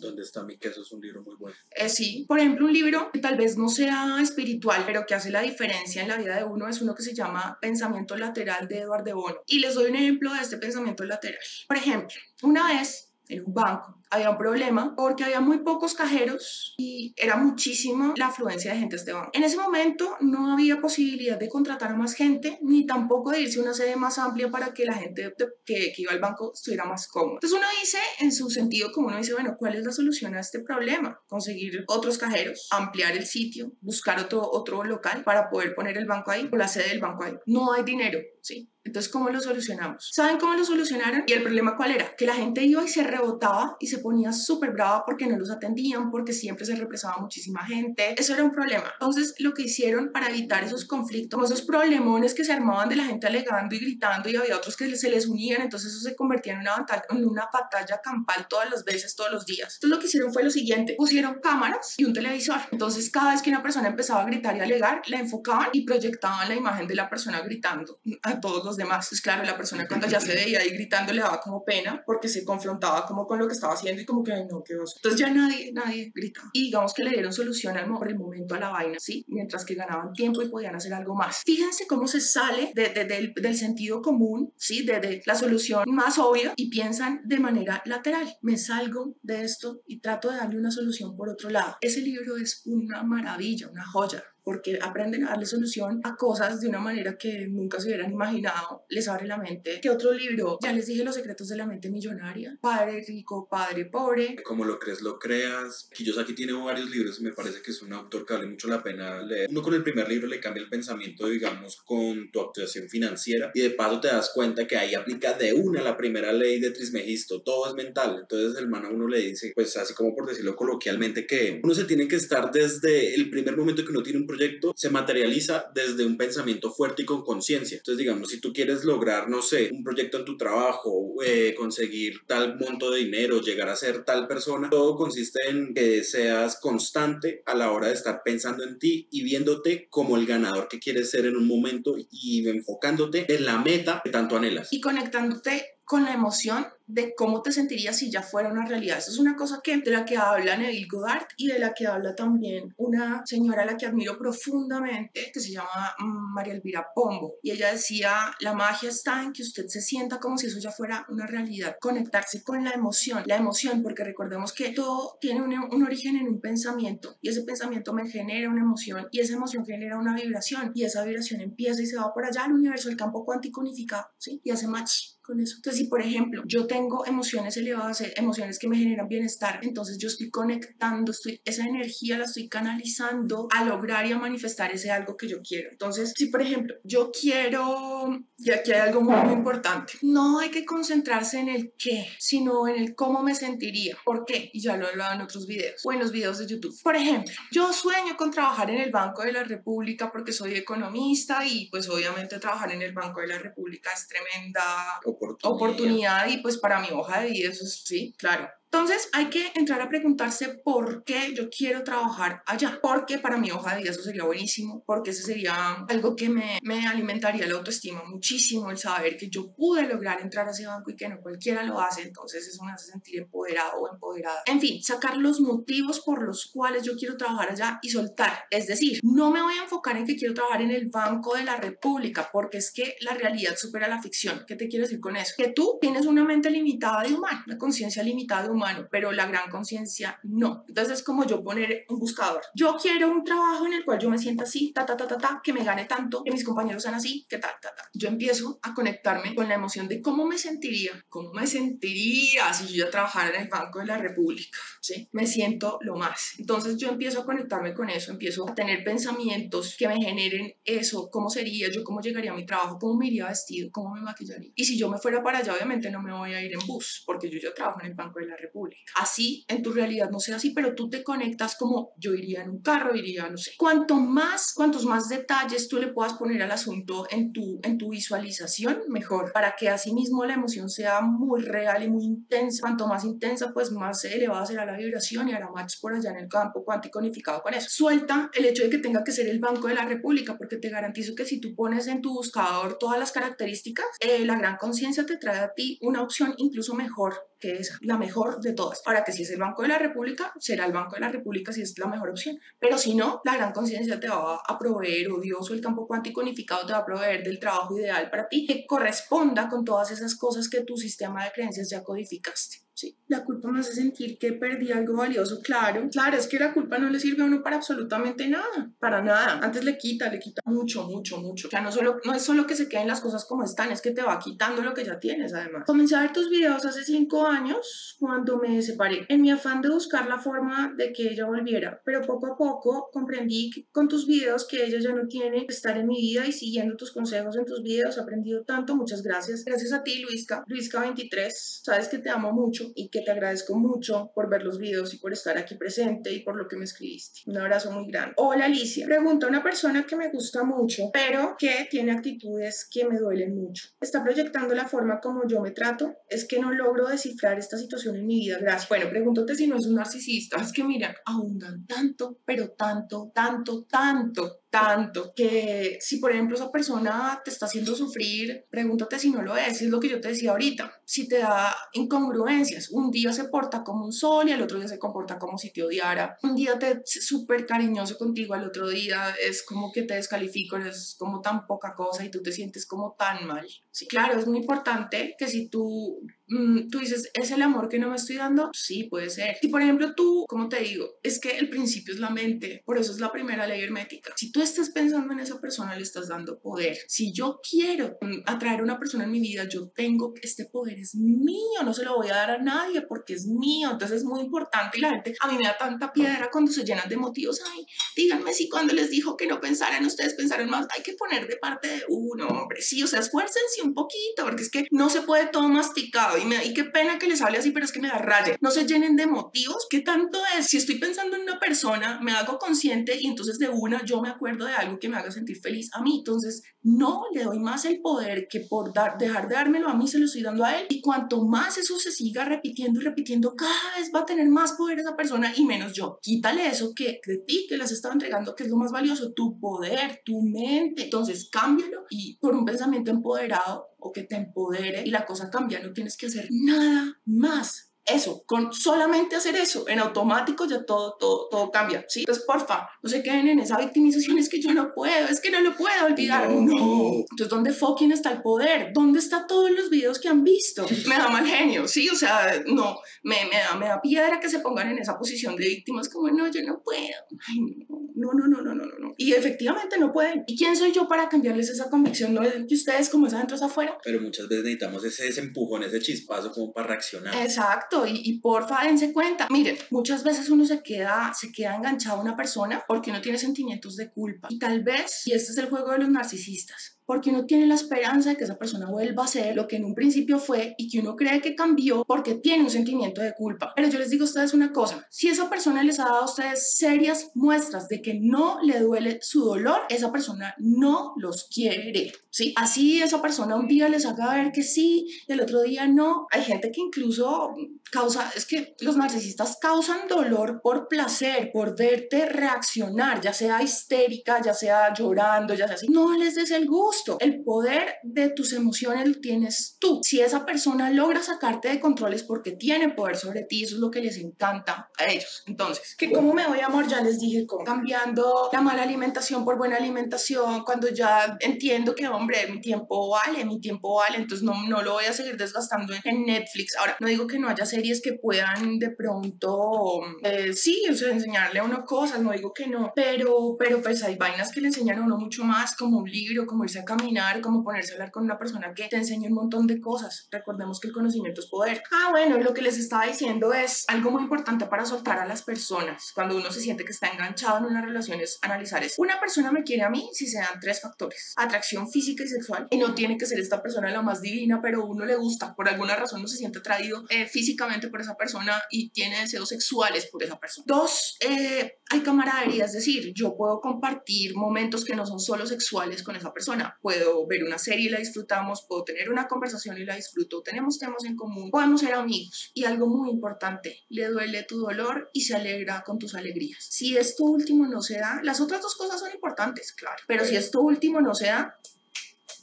¿Dónde está mi queso? Es un libro muy bueno. Eh, sí, por ejemplo, un libro que tal vez no sea espiritual, pero que hace la diferencia en la vida de uno es uno que se llama Pensamiento Lateral de Edward de Bono. Y les doy un ejemplo de este pensamiento lateral. Por ejemplo, una vez en un banco había un problema porque había muy pocos cajeros y era muchísima la afluencia de gente a este banco. En ese momento no había posibilidad de contratar a más gente ni tampoco de irse a una sede más amplia para que la gente que, que iba al banco estuviera más cómoda. Entonces uno dice, en su sentido como uno dice, bueno, ¿cuál es la solución a este problema? Conseguir otros cajeros, ampliar el sitio, buscar otro, otro local para poder poner el banco ahí o la sede del banco ahí. No hay dinero, ¿sí? Entonces, ¿cómo lo solucionamos? ¿Saben cómo lo solucionaron? Y el problema cuál era? Que la gente iba y se rebotaba y se ponía súper brava porque no los atendían, porque siempre se represaba muchísima gente. Eso era un problema. Entonces, lo que hicieron para evitar esos conflictos, esos problemones que se armaban de la gente alegando y gritando y había otros que se les unían, entonces eso se convertía en una batalla, en una batalla campal todas las veces, todos los días. Entonces, lo que hicieron fue lo siguiente, pusieron cámaras y un televisor. Entonces, cada vez que una persona empezaba a gritar y alegar, la enfocaban y proyectaban la imagen de la persona gritando a todos los demás. Pues claro, la persona cuando ya se veía ahí gritando le daba como pena porque se confrontaba como con lo que estaba haciendo y como que, no, qué oso. Entonces ya nadie, nadie gritaba. Y digamos que le dieron solución al, por el momento a la vaina, ¿sí? Mientras que ganaban tiempo y podían hacer algo más. Fíjense cómo se sale de, del, del, sentido común, ¿sí? De, de la solución más obvia y piensan de manera lateral. Me salgo de esto y trato de darle una solución por otro lado. Ese libro es una maravilla, una joya porque aprenden a darle solución a cosas de una manera que nunca se hubieran imaginado, les abre la mente. ¿Qué otro libro? Ya les dije Los secretos de la mente millonaria, Padre rico, Padre pobre. Como lo crees, lo creas. Kiyosaki tiene varios libros y me parece que es un autor que vale mucho la pena leer. Uno con el primer libro le cambia el pensamiento, digamos, con tu actuación financiera y de paso te das cuenta que ahí aplica de una la primera ley de Trismegisto, todo es mental. Entonces el man a uno le dice, pues así como por decirlo coloquialmente, que uno se tiene que estar desde el primer momento que uno tiene un proyecto se materializa desde un pensamiento fuerte y con conciencia. Entonces, digamos, si tú quieres lograr, no sé, un proyecto en tu trabajo, eh, conseguir tal monto de dinero, llegar a ser tal persona, todo consiste en que seas constante a la hora de estar pensando en ti y viéndote como el ganador que quieres ser en un momento y enfocándote en la meta que tanto anhelas. Y conectándote con la emoción de cómo te sentirías si ya fuera una realidad. Eso es una cosa que, de la que habla Neville Goddard y de la que habla también una señora a la que admiro profundamente, que se llama mm, María Elvira Pombo. Y ella decía, la magia está en que usted se sienta como si eso ya fuera una realidad, conectarse con la emoción, la emoción, porque recordemos que todo tiene un, un origen en un pensamiento y ese pensamiento me genera una emoción y esa emoción genera una vibración y esa vibración empieza y se va por allá al universo, el campo cuántico unificado, ¿sí? Y hace match con eso. Entonces, si por ejemplo yo tengo emociones elevadas, eh, emociones que me generan bienestar, entonces yo estoy conectando, estoy, esa energía la estoy canalizando a lograr y a manifestar ese algo que yo quiero. Entonces, si por ejemplo yo quiero, y aquí hay algo muy, muy importante, no hay que concentrarse en el qué, sino en el cómo me sentiría. ¿Por qué? Y ya lo he hablado en otros videos o en los videos de YouTube. Por ejemplo, yo sueño con trabajar en el Banco de la República porque soy economista y pues obviamente trabajar en el Banco de la República es tremenda oportunidad. y pues para mi hoja de vida eso es, sí, claro. Entonces hay que entrar a preguntarse por qué yo quiero trabajar allá, porque para mi hoja de vida eso sería buenísimo, porque eso sería algo que me, me alimentaría la autoestima muchísimo, el saber que yo pude lograr entrar a ese banco y que no cualquiera lo hace, entonces eso me hace sentir empoderado o empoderada. En fin, sacar los motivos por los cuales yo quiero trabajar allá y soltar, es decir, no me voy a enfocar en que quiero trabajar en el Banco de la República, porque es que la realidad supera la ficción. ¿Qué te quiero decir con eso? Que tú tienes una mente limitada de humano, una conciencia limitada de humano humano, pero la gran conciencia no. Entonces es como yo poner un buscador. Yo quiero un trabajo en el cual yo me sienta así, ta, ta, ta, ta, ta, que me gane tanto, que mis compañeros sean así, que ta, ta, ta. Yo empiezo a conectarme con la emoción de cómo me sentiría, cómo me sentiría si yo trabajara en el Banco de la República, ¿sí? Me siento lo más. Entonces yo empiezo a conectarme con eso, empiezo a tener pensamientos que me generen eso, cómo sería yo, cómo llegaría a mi trabajo, cómo me iría vestido, cómo me maquillaría. Y si yo me fuera para allá, obviamente no me voy a ir en bus, porque yo ya trabajo en el Banco de la República República. Así en tu realidad no sea así, pero tú te conectas como yo iría en un carro, iría, no sé. Cuanto más, cuantos más detalles tú le puedas poner al asunto en tu, en tu visualización, mejor, para que así mismo la emoción sea muy real y muy intensa. Cuanto más intensa, pues más elevada será la vibración y hará match por allá en el campo cuántico unificado con eso. Suelta el hecho de que tenga que ser el Banco de la República, porque te garantizo que si tú pones en tu buscador todas las características, eh, la gran conciencia te trae a ti una opción incluso mejor que es la mejor de todas. Ahora que si es el Banco de la República, será el Banco de la República si es la mejor opción. Pero si no, la gran conciencia te va a proveer, o Dios o el campo cuántico unificado te va a proveer del trabajo ideal para ti que corresponda con todas esas cosas que tu sistema de creencias ya codificaste. Sí, la culpa me hace sentir que perdí algo valioso, claro. Claro, es que la culpa no le sirve a uno para absolutamente nada, para nada. Antes le quita, le quita mucho, mucho, mucho. O sea, no, solo, no es solo que se queden las cosas como están, es que te va quitando lo que ya tienes, además. Comencé a ver tus videos hace cinco años, cuando me separé, en mi afán de buscar la forma de que ella volviera. Pero poco a poco comprendí con tus videos que ella ya no tiene que estar en mi vida y siguiendo tus consejos en tus videos, he aprendido tanto. Muchas gracias. Gracias a ti, Luisca. Luisca23. Sabes que te amo mucho y que te agradezco mucho por ver los videos y por estar aquí presente y por lo que me escribiste. Un abrazo muy grande. Hola Alicia, pregunta a una persona que me gusta mucho, pero que tiene actitudes que me duelen mucho. Está proyectando la forma como yo me trato. Es que no logro descifrar esta situación en mi vida. Gracias. Bueno, pregúntate si no es un narcisista. Es que mira, abundan tanto, pero tanto, tanto, tanto tanto que si por ejemplo esa persona te está haciendo sufrir, pregúntate si no lo es, es lo que yo te decía ahorita, si te da incongruencias, un día se porta como un sol y al otro día se comporta como si te odiara, un día te es súper cariñoso contigo, al otro día es como que te descalifico, es como tan poca cosa y tú te sientes como tan mal. Sí, claro, es muy importante que si tú Mm, tú dices, ¿es el amor que no me estoy dando? Sí, puede ser. Si por ejemplo tú, como te digo, es que el principio es la mente, por eso es la primera ley hermética. Si tú estás pensando en esa persona, le estás dando poder. Si yo quiero mm, atraer a una persona en mi vida, yo tengo, este poder es mío, no se lo voy a dar a nadie porque es mío. Entonces es muy importante y la gente, a mí me da tanta piedra cuando se llenan de motivos. Ay, díganme si cuando les dijo que no pensaran, ustedes pensaron más, hay que poner de parte de uno, hombre. Sí, o sea, esfuércense un poquito porque es que no se puede todo masticado y, me, y qué pena que les hable así, pero es que me da raya. No se llenen de motivos. ¿Qué tanto es? Si estoy pensando en una persona, me hago consciente y entonces de una yo me acuerdo de algo que me haga sentir feliz a mí. Entonces no le doy más el poder que por dar, dejar de dármelo a mí se lo estoy dando a él. Y cuanto más eso se siga repitiendo y repitiendo, cada vez va a tener más poder esa persona y menos yo. Quítale eso que de ti que las estaba entregando, que es lo más valioso, tu poder, tu mente. Entonces cámbialo y por un pensamiento empoderado o que te empodere y la cosa cambia, no tienes que hacer nada más eso, con solamente hacer eso, en automático ya todo, todo, todo cambia, ¿sí? Entonces, porfa, no se queden en esa victimización, es que yo no puedo, es que no lo puedo olvidar, no. Entonces, ¿dónde fucking está el poder? ¿Dónde está todos los videos que han visto? Me da mal genio, ¿sí? O sea, no, me, me, da, me da piedra que se pongan en esa posición de víctimas como, no, yo no puedo, Ay, no, no, no, no, no, no, no. Y efectivamente no pueden. ¿Y quién soy yo para cambiarles esa convicción? No es que ustedes como es adentro es afuera. Pero muchas veces necesitamos ese, ese empujón, ese chispazo como para reaccionar. Exacto y, y porfa dense cuenta. Miren, muchas veces uno se queda, se queda enganchado a una persona porque no tiene sentimientos de culpa. Y tal vez, y este es el juego de los narcisistas, porque uno tiene la esperanza de que esa persona vuelva a ser lo que en un principio fue y que uno cree que cambió porque tiene un sentimiento de culpa. Pero yo les digo a ustedes una cosa, si esa persona les ha dado a ustedes serias muestras de que no le duele su dolor, esa persona no los quiere, ¿sí? Así esa persona un día les haga ver que sí, el otro día no. Hay gente que incluso causa, es que los narcisistas causan dolor por placer, por verte reaccionar, ya sea histérica, ya sea llorando, ya sea así. No les des el gusto el poder de tus emociones lo tienes tú. Si esa persona logra sacarte de controles porque tiene poder sobre ti, eso es lo que les encanta a ellos. Entonces, ¿que ¿cómo me voy amor? Ya les dije, ¿cómo? cambiando la mala alimentación por buena alimentación, cuando ya entiendo que, hombre, mi tiempo vale, mi tiempo vale, entonces no, no lo voy a seguir desgastando en Netflix. Ahora, no digo que no haya series que puedan de pronto, eh, sí, o sea, enseñarle a uno cosas, no digo que no, pero, pero pues hay vainas que le enseñan a uno mucho más, como un libro, como irse a caminar, como ponerse a hablar con una persona que te enseñe un montón de cosas. Recordemos que el conocimiento es poder. Ah, bueno, lo que les estaba diciendo es algo muy importante para soltar a las personas. Cuando uno se siente que está enganchado en una relación es analizar eso. Una persona me quiere a mí si se dan tres factores. Atracción física y sexual. Y no tiene que ser esta persona la más divina, pero uno le gusta. Por alguna razón no se siente atraído eh, físicamente por esa persona y tiene deseos sexuales por esa persona. Dos, eh, hay camaradería, es decir, yo puedo compartir momentos que no son solo sexuales con esa persona. Puedo ver una serie y la disfrutamos, puedo tener una conversación y la disfruto, tenemos temas en común, podemos ser amigos. Y algo muy importante, le duele tu dolor y se alegra con tus alegrías. Si esto último no se da, las otras dos cosas son importantes, claro, pero si esto último no se da,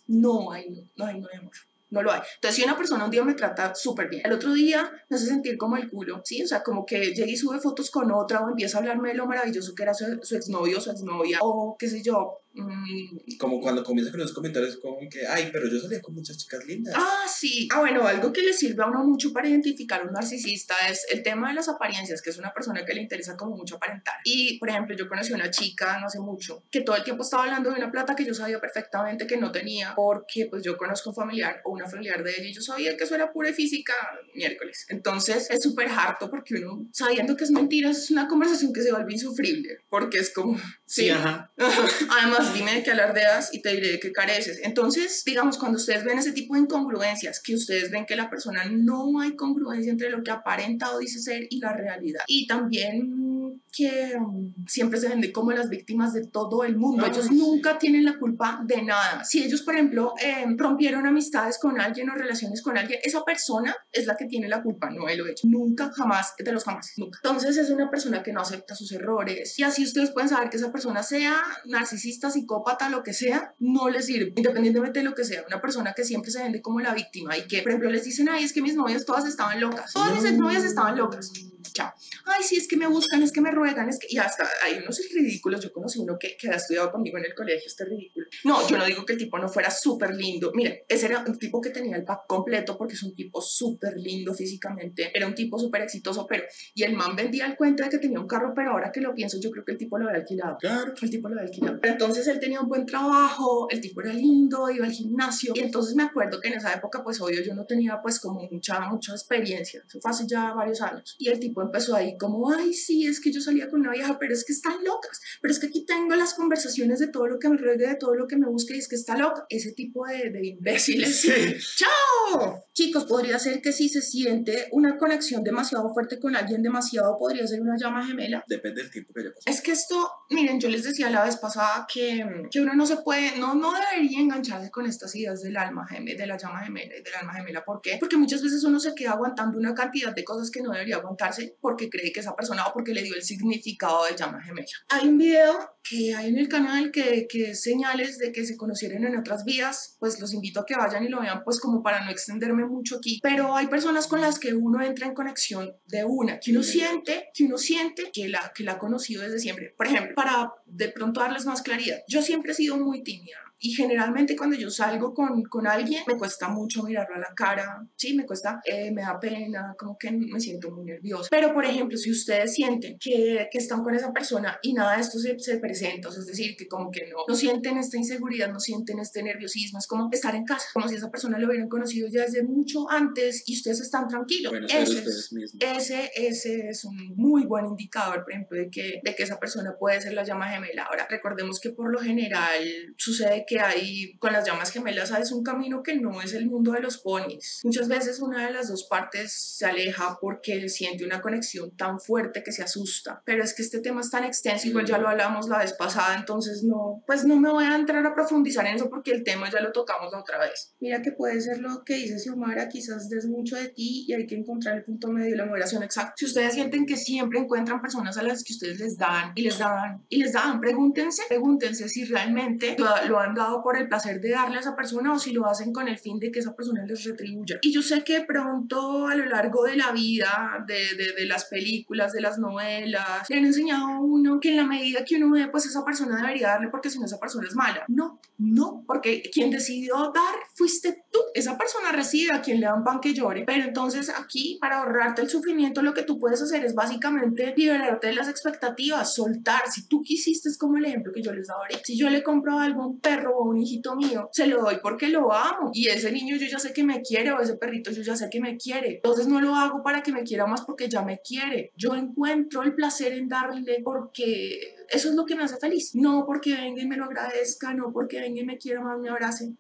no hay, no hay, no hay amor no lo hay. Entonces, si una persona un día me trata súper bien, el otro día me hace sentir como el culo, ¿sí? O sea, como que llega y sube fotos con otra o empieza a hablarme de lo maravilloso que era su, su exnovio o su exnovia o qué sé yo. Como cuando comienza con los comentarios como que, ay, pero yo salía con muchas chicas lindas. Ah, sí. Ah, bueno, algo que le sirve a uno mucho para identificar un narcisista es el tema de las apariencias, que es una persona que le interesa como mucho aparentar. Y, por ejemplo, yo conocí a una chica no hace mucho que todo el tiempo estaba hablando de una plata que yo sabía perfectamente que no tenía, porque pues yo conozco un familiar o una familiar de ella y yo sabía que eso era pura física miércoles. Entonces es súper harto porque uno, sabiendo que es mentira, es una conversación que se vuelve insufrible, porque es como, sí, ajá. Además, dime de qué alardeas y te diré de qué careces. Entonces, digamos, cuando ustedes ven ese tipo de incongruencias, que ustedes ven que la persona no hay congruencia entre lo que aparenta o dice ser y la realidad. Y también que um, siempre se venden como las víctimas de todo el mundo. ellos nunca tienen la culpa de nada. Si ellos, por ejemplo, em, rompieron amistades con alguien o relaciones con alguien, esa persona es la que tiene la culpa, no él o ella. Nunca, jamás, de los jamás, nunca. Entonces es una persona que no acepta sus errores. Y así ustedes pueden saber que esa persona sea narcisista, psicópata, lo que sea, no les sirve, independientemente de lo que sea. Una persona que siempre se vende como la víctima y que, por ejemplo, les dicen, ay, es que mis novias todas estaban locas. Todas mis novias estaban locas. Chao. Ay, sí, es que me buscan, es que me ruegan, es que... Y hasta hay unos ridículos. Yo conocí uno que, que ha estudiado conmigo en el colegio, este ridículo. No, yo no digo que el tipo no fuera súper lindo. Miren, ese era un tipo que tenía el pack completo porque es un tipo súper lindo físicamente. Era un tipo súper exitoso, pero... Y el man vendía el cuento de que tenía un carro, pero ahora que lo pienso, yo creo que el tipo lo había alquilado. Claro. El tipo lo había alquilado. Pero entonces él tenía un buen trabajo, el tipo era lindo, iba al gimnasio. Y entonces me acuerdo que en esa época, pues obvio, yo no tenía pues como mucha, mucha experiencia. Eso fue hace ya varios años. Y el tipo empezó ahí como, ay, sí, es que yo salía con una vieja, pero es que están locas. Pero es que aquí tengo las conversaciones de todo lo que me ruegue, de todo lo que me busque y es que está loca. Ese tipo de, de imbéciles. Sí. ¡Chao! Chicos, podría ser que si se siente una conexión demasiado fuerte con alguien, demasiado podría ser una llama gemela. Depende del tiempo que haya pasado. Es que esto, miren, yo les decía la vez pasada que, que uno no se puede, no, no debería engancharse con estas ideas del alma gemela, de la llama gemela y del alma gemela. ¿Por qué? Porque muchas veces uno se queda aguantando una cantidad de cosas que no debería aguantarse porque cree que esa persona o porque le dio el significado de llama gemela. Hay un video que hay en el canal que, que es señales de que se conocieron en otras vías, pues los invito a que vayan y lo vean, pues como para no extenderme mucho aquí. Pero hay personas con las que uno entra en conexión de una, que uno siente, que uno siente que la, que la ha conocido desde siempre. Por ejemplo, para de pronto darles más claridad, yo siempre he sido muy tímida y generalmente cuando yo salgo con, con alguien me cuesta mucho mirarlo a la cara, sí, me cuesta, eh, me da pena, como que me siento muy nerviosa. Pero por ejemplo, si ustedes sienten que, que están con esa persona y nada de esto se, se presenta, o sea, es decir, que como que no, no sienten esta inseguridad, no sienten este nerviosismo, es como estar en casa, como si esa persona lo hubieran conocido ya desde mucho antes y ustedes están tranquilos. Bueno, Eso ser es- ese, ese es un muy buen indicador, por ejemplo, de que, de que esa persona puede ser la llama gemela. Ahora, recordemos que por lo general sucede que hay con las llamas gemelas es un camino que no es el mundo de los ponis. Muchas veces una de las dos partes se aleja porque siente una conexión tan fuerte que se asusta. Pero es que este tema es tan extenso, igual ya lo hablamos la vez pasada, entonces no, pues no me voy a entrar a profundizar en eso porque el tema ya lo tocamos la otra vez. Mira que puede ser lo que dice Xiomara, quizás des mucho de ti y hay que encontrar el punto medio, la moderación exacta. Si ustedes sienten que siempre encuentran personas a las que ustedes les dan y les dan y les dan, pregúntense, pregúntense si realmente lo han dado por el placer de darle a esa persona o si lo hacen con el fin de que esa persona les retribuya. Y yo sé que pronto a lo largo de la vida, de, de, de las películas, de las novelas, le han enseñado a uno que en la medida que uno ve, pues esa persona debería darle porque si no esa persona es mala. No, no, porque quien decidió dar fuiste tú. Esa persona recibe a quien le dan pan que llore. Pero entonces aquí, para ahorrarte el sufrimiento, lo que tú puedes hacer es básicamente liberarte de las expectativas, soltar. Si tú quisiste, es como el ejemplo que yo les daba ahorita. Si yo le compro algo a un perro robó un hijito mío, se lo doy porque lo amo. Y ese niño yo ya sé que me quiere o ese perrito yo ya sé que me quiere. Entonces no lo hago para que me quiera más porque ya me quiere. Yo encuentro el placer en darle porque eso es lo que me hace feliz. No porque venga y me lo agradezca, no porque venga y me quiera más, me abrace.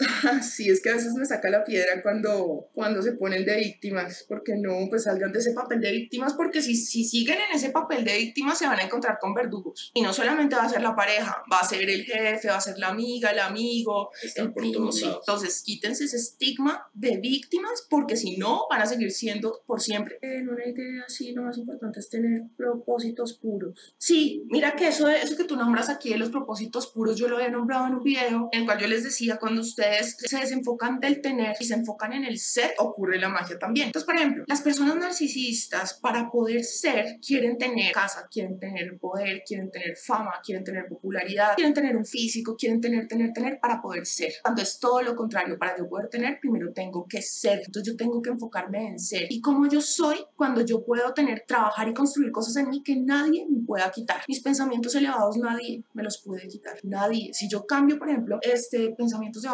Sí, es que a veces me saca la piedra cuando, cuando se ponen de víctimas, porque no, pues salgan de ese papel de víctimas, porque si, si siguen en ese papel de víctimas se van a encontrar con verdugos. Y no solamente va a ser la pareja, va a ser el jefe, va a ser la amiga, el amigo, el primo, sí. Entonces quítense ese estigma de víctimas, porque si no, van a seguir siendo por siempre. En una idea así, lo más importante es tener propósitos puros. Sí, mira que eso, eso que tú nombras aquí de los propósitos puros, yo lo había nombrado en un video en el cual yo les decía cuando ustedes se desenfocan del tener y se enfocan en el ser, ocurre la magia también. Entonces, por ejemplo, las personas narcisistas para poder ser quieren tener casa, quieren tener poder, quieren tener fama, quieren tener popularidad, quieren tener un físico, quieren tener, tener, tener para poder ser. Cuando es todo lo contrario, para yo poder tener, primero tengo que ser. Entonces yo tengo que enfocarme en ser. Y como yo soy, cuando yo puedo tener, trabajar y construir cosas en mí que nadie me pueda quitar. Mis pensamientos elevados nadie me los puede quitar. Nadie. Si yo cambio, por ejemplo, este pensamientos de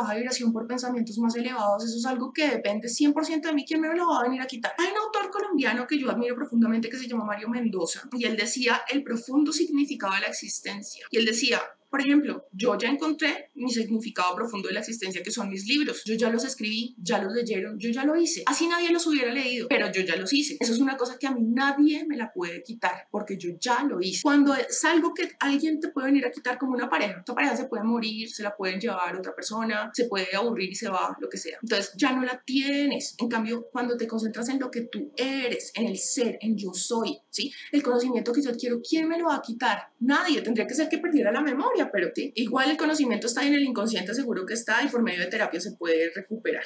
por pensamientos más elevados, eso es algo que depende 100% de mí, ¿quién me lo va a venir a quitar? Hay un autor colombiano que yo admiro profundamente que se llama Mario Mendoza y él decía el profundo significado de la existencia. Y él decía, por ejemplo, yo ya encontré mi significado profundo de la existencia, que son mis libros. Yo ya los escribí, ya los leyeron, yo ya lo hice. Así nadie los hubiera leído, pero yo ya los hice. Eso es una cosa que a mí nadie me la puede quitar, porque yo ya lo hice. Cuando es algo que alguien te puede venir a quitar como una pareja, esta pareja se puede morir, se la pueden llevar otra persona, se puede aburrir y se va, lo que sea. Entonces ya no la tienes. En cambio, cuando te concentras en lo que tú eres, en el ser, en yo soy, ¿sí? El conocimiento que yo quiero, ¿quién me lo va a quitar? Nadie. Tendría que ser que perdiera la memoria pero igual el conocimiento está en el inconsciente, seguro que está y por medio de terapia se puede recuperar.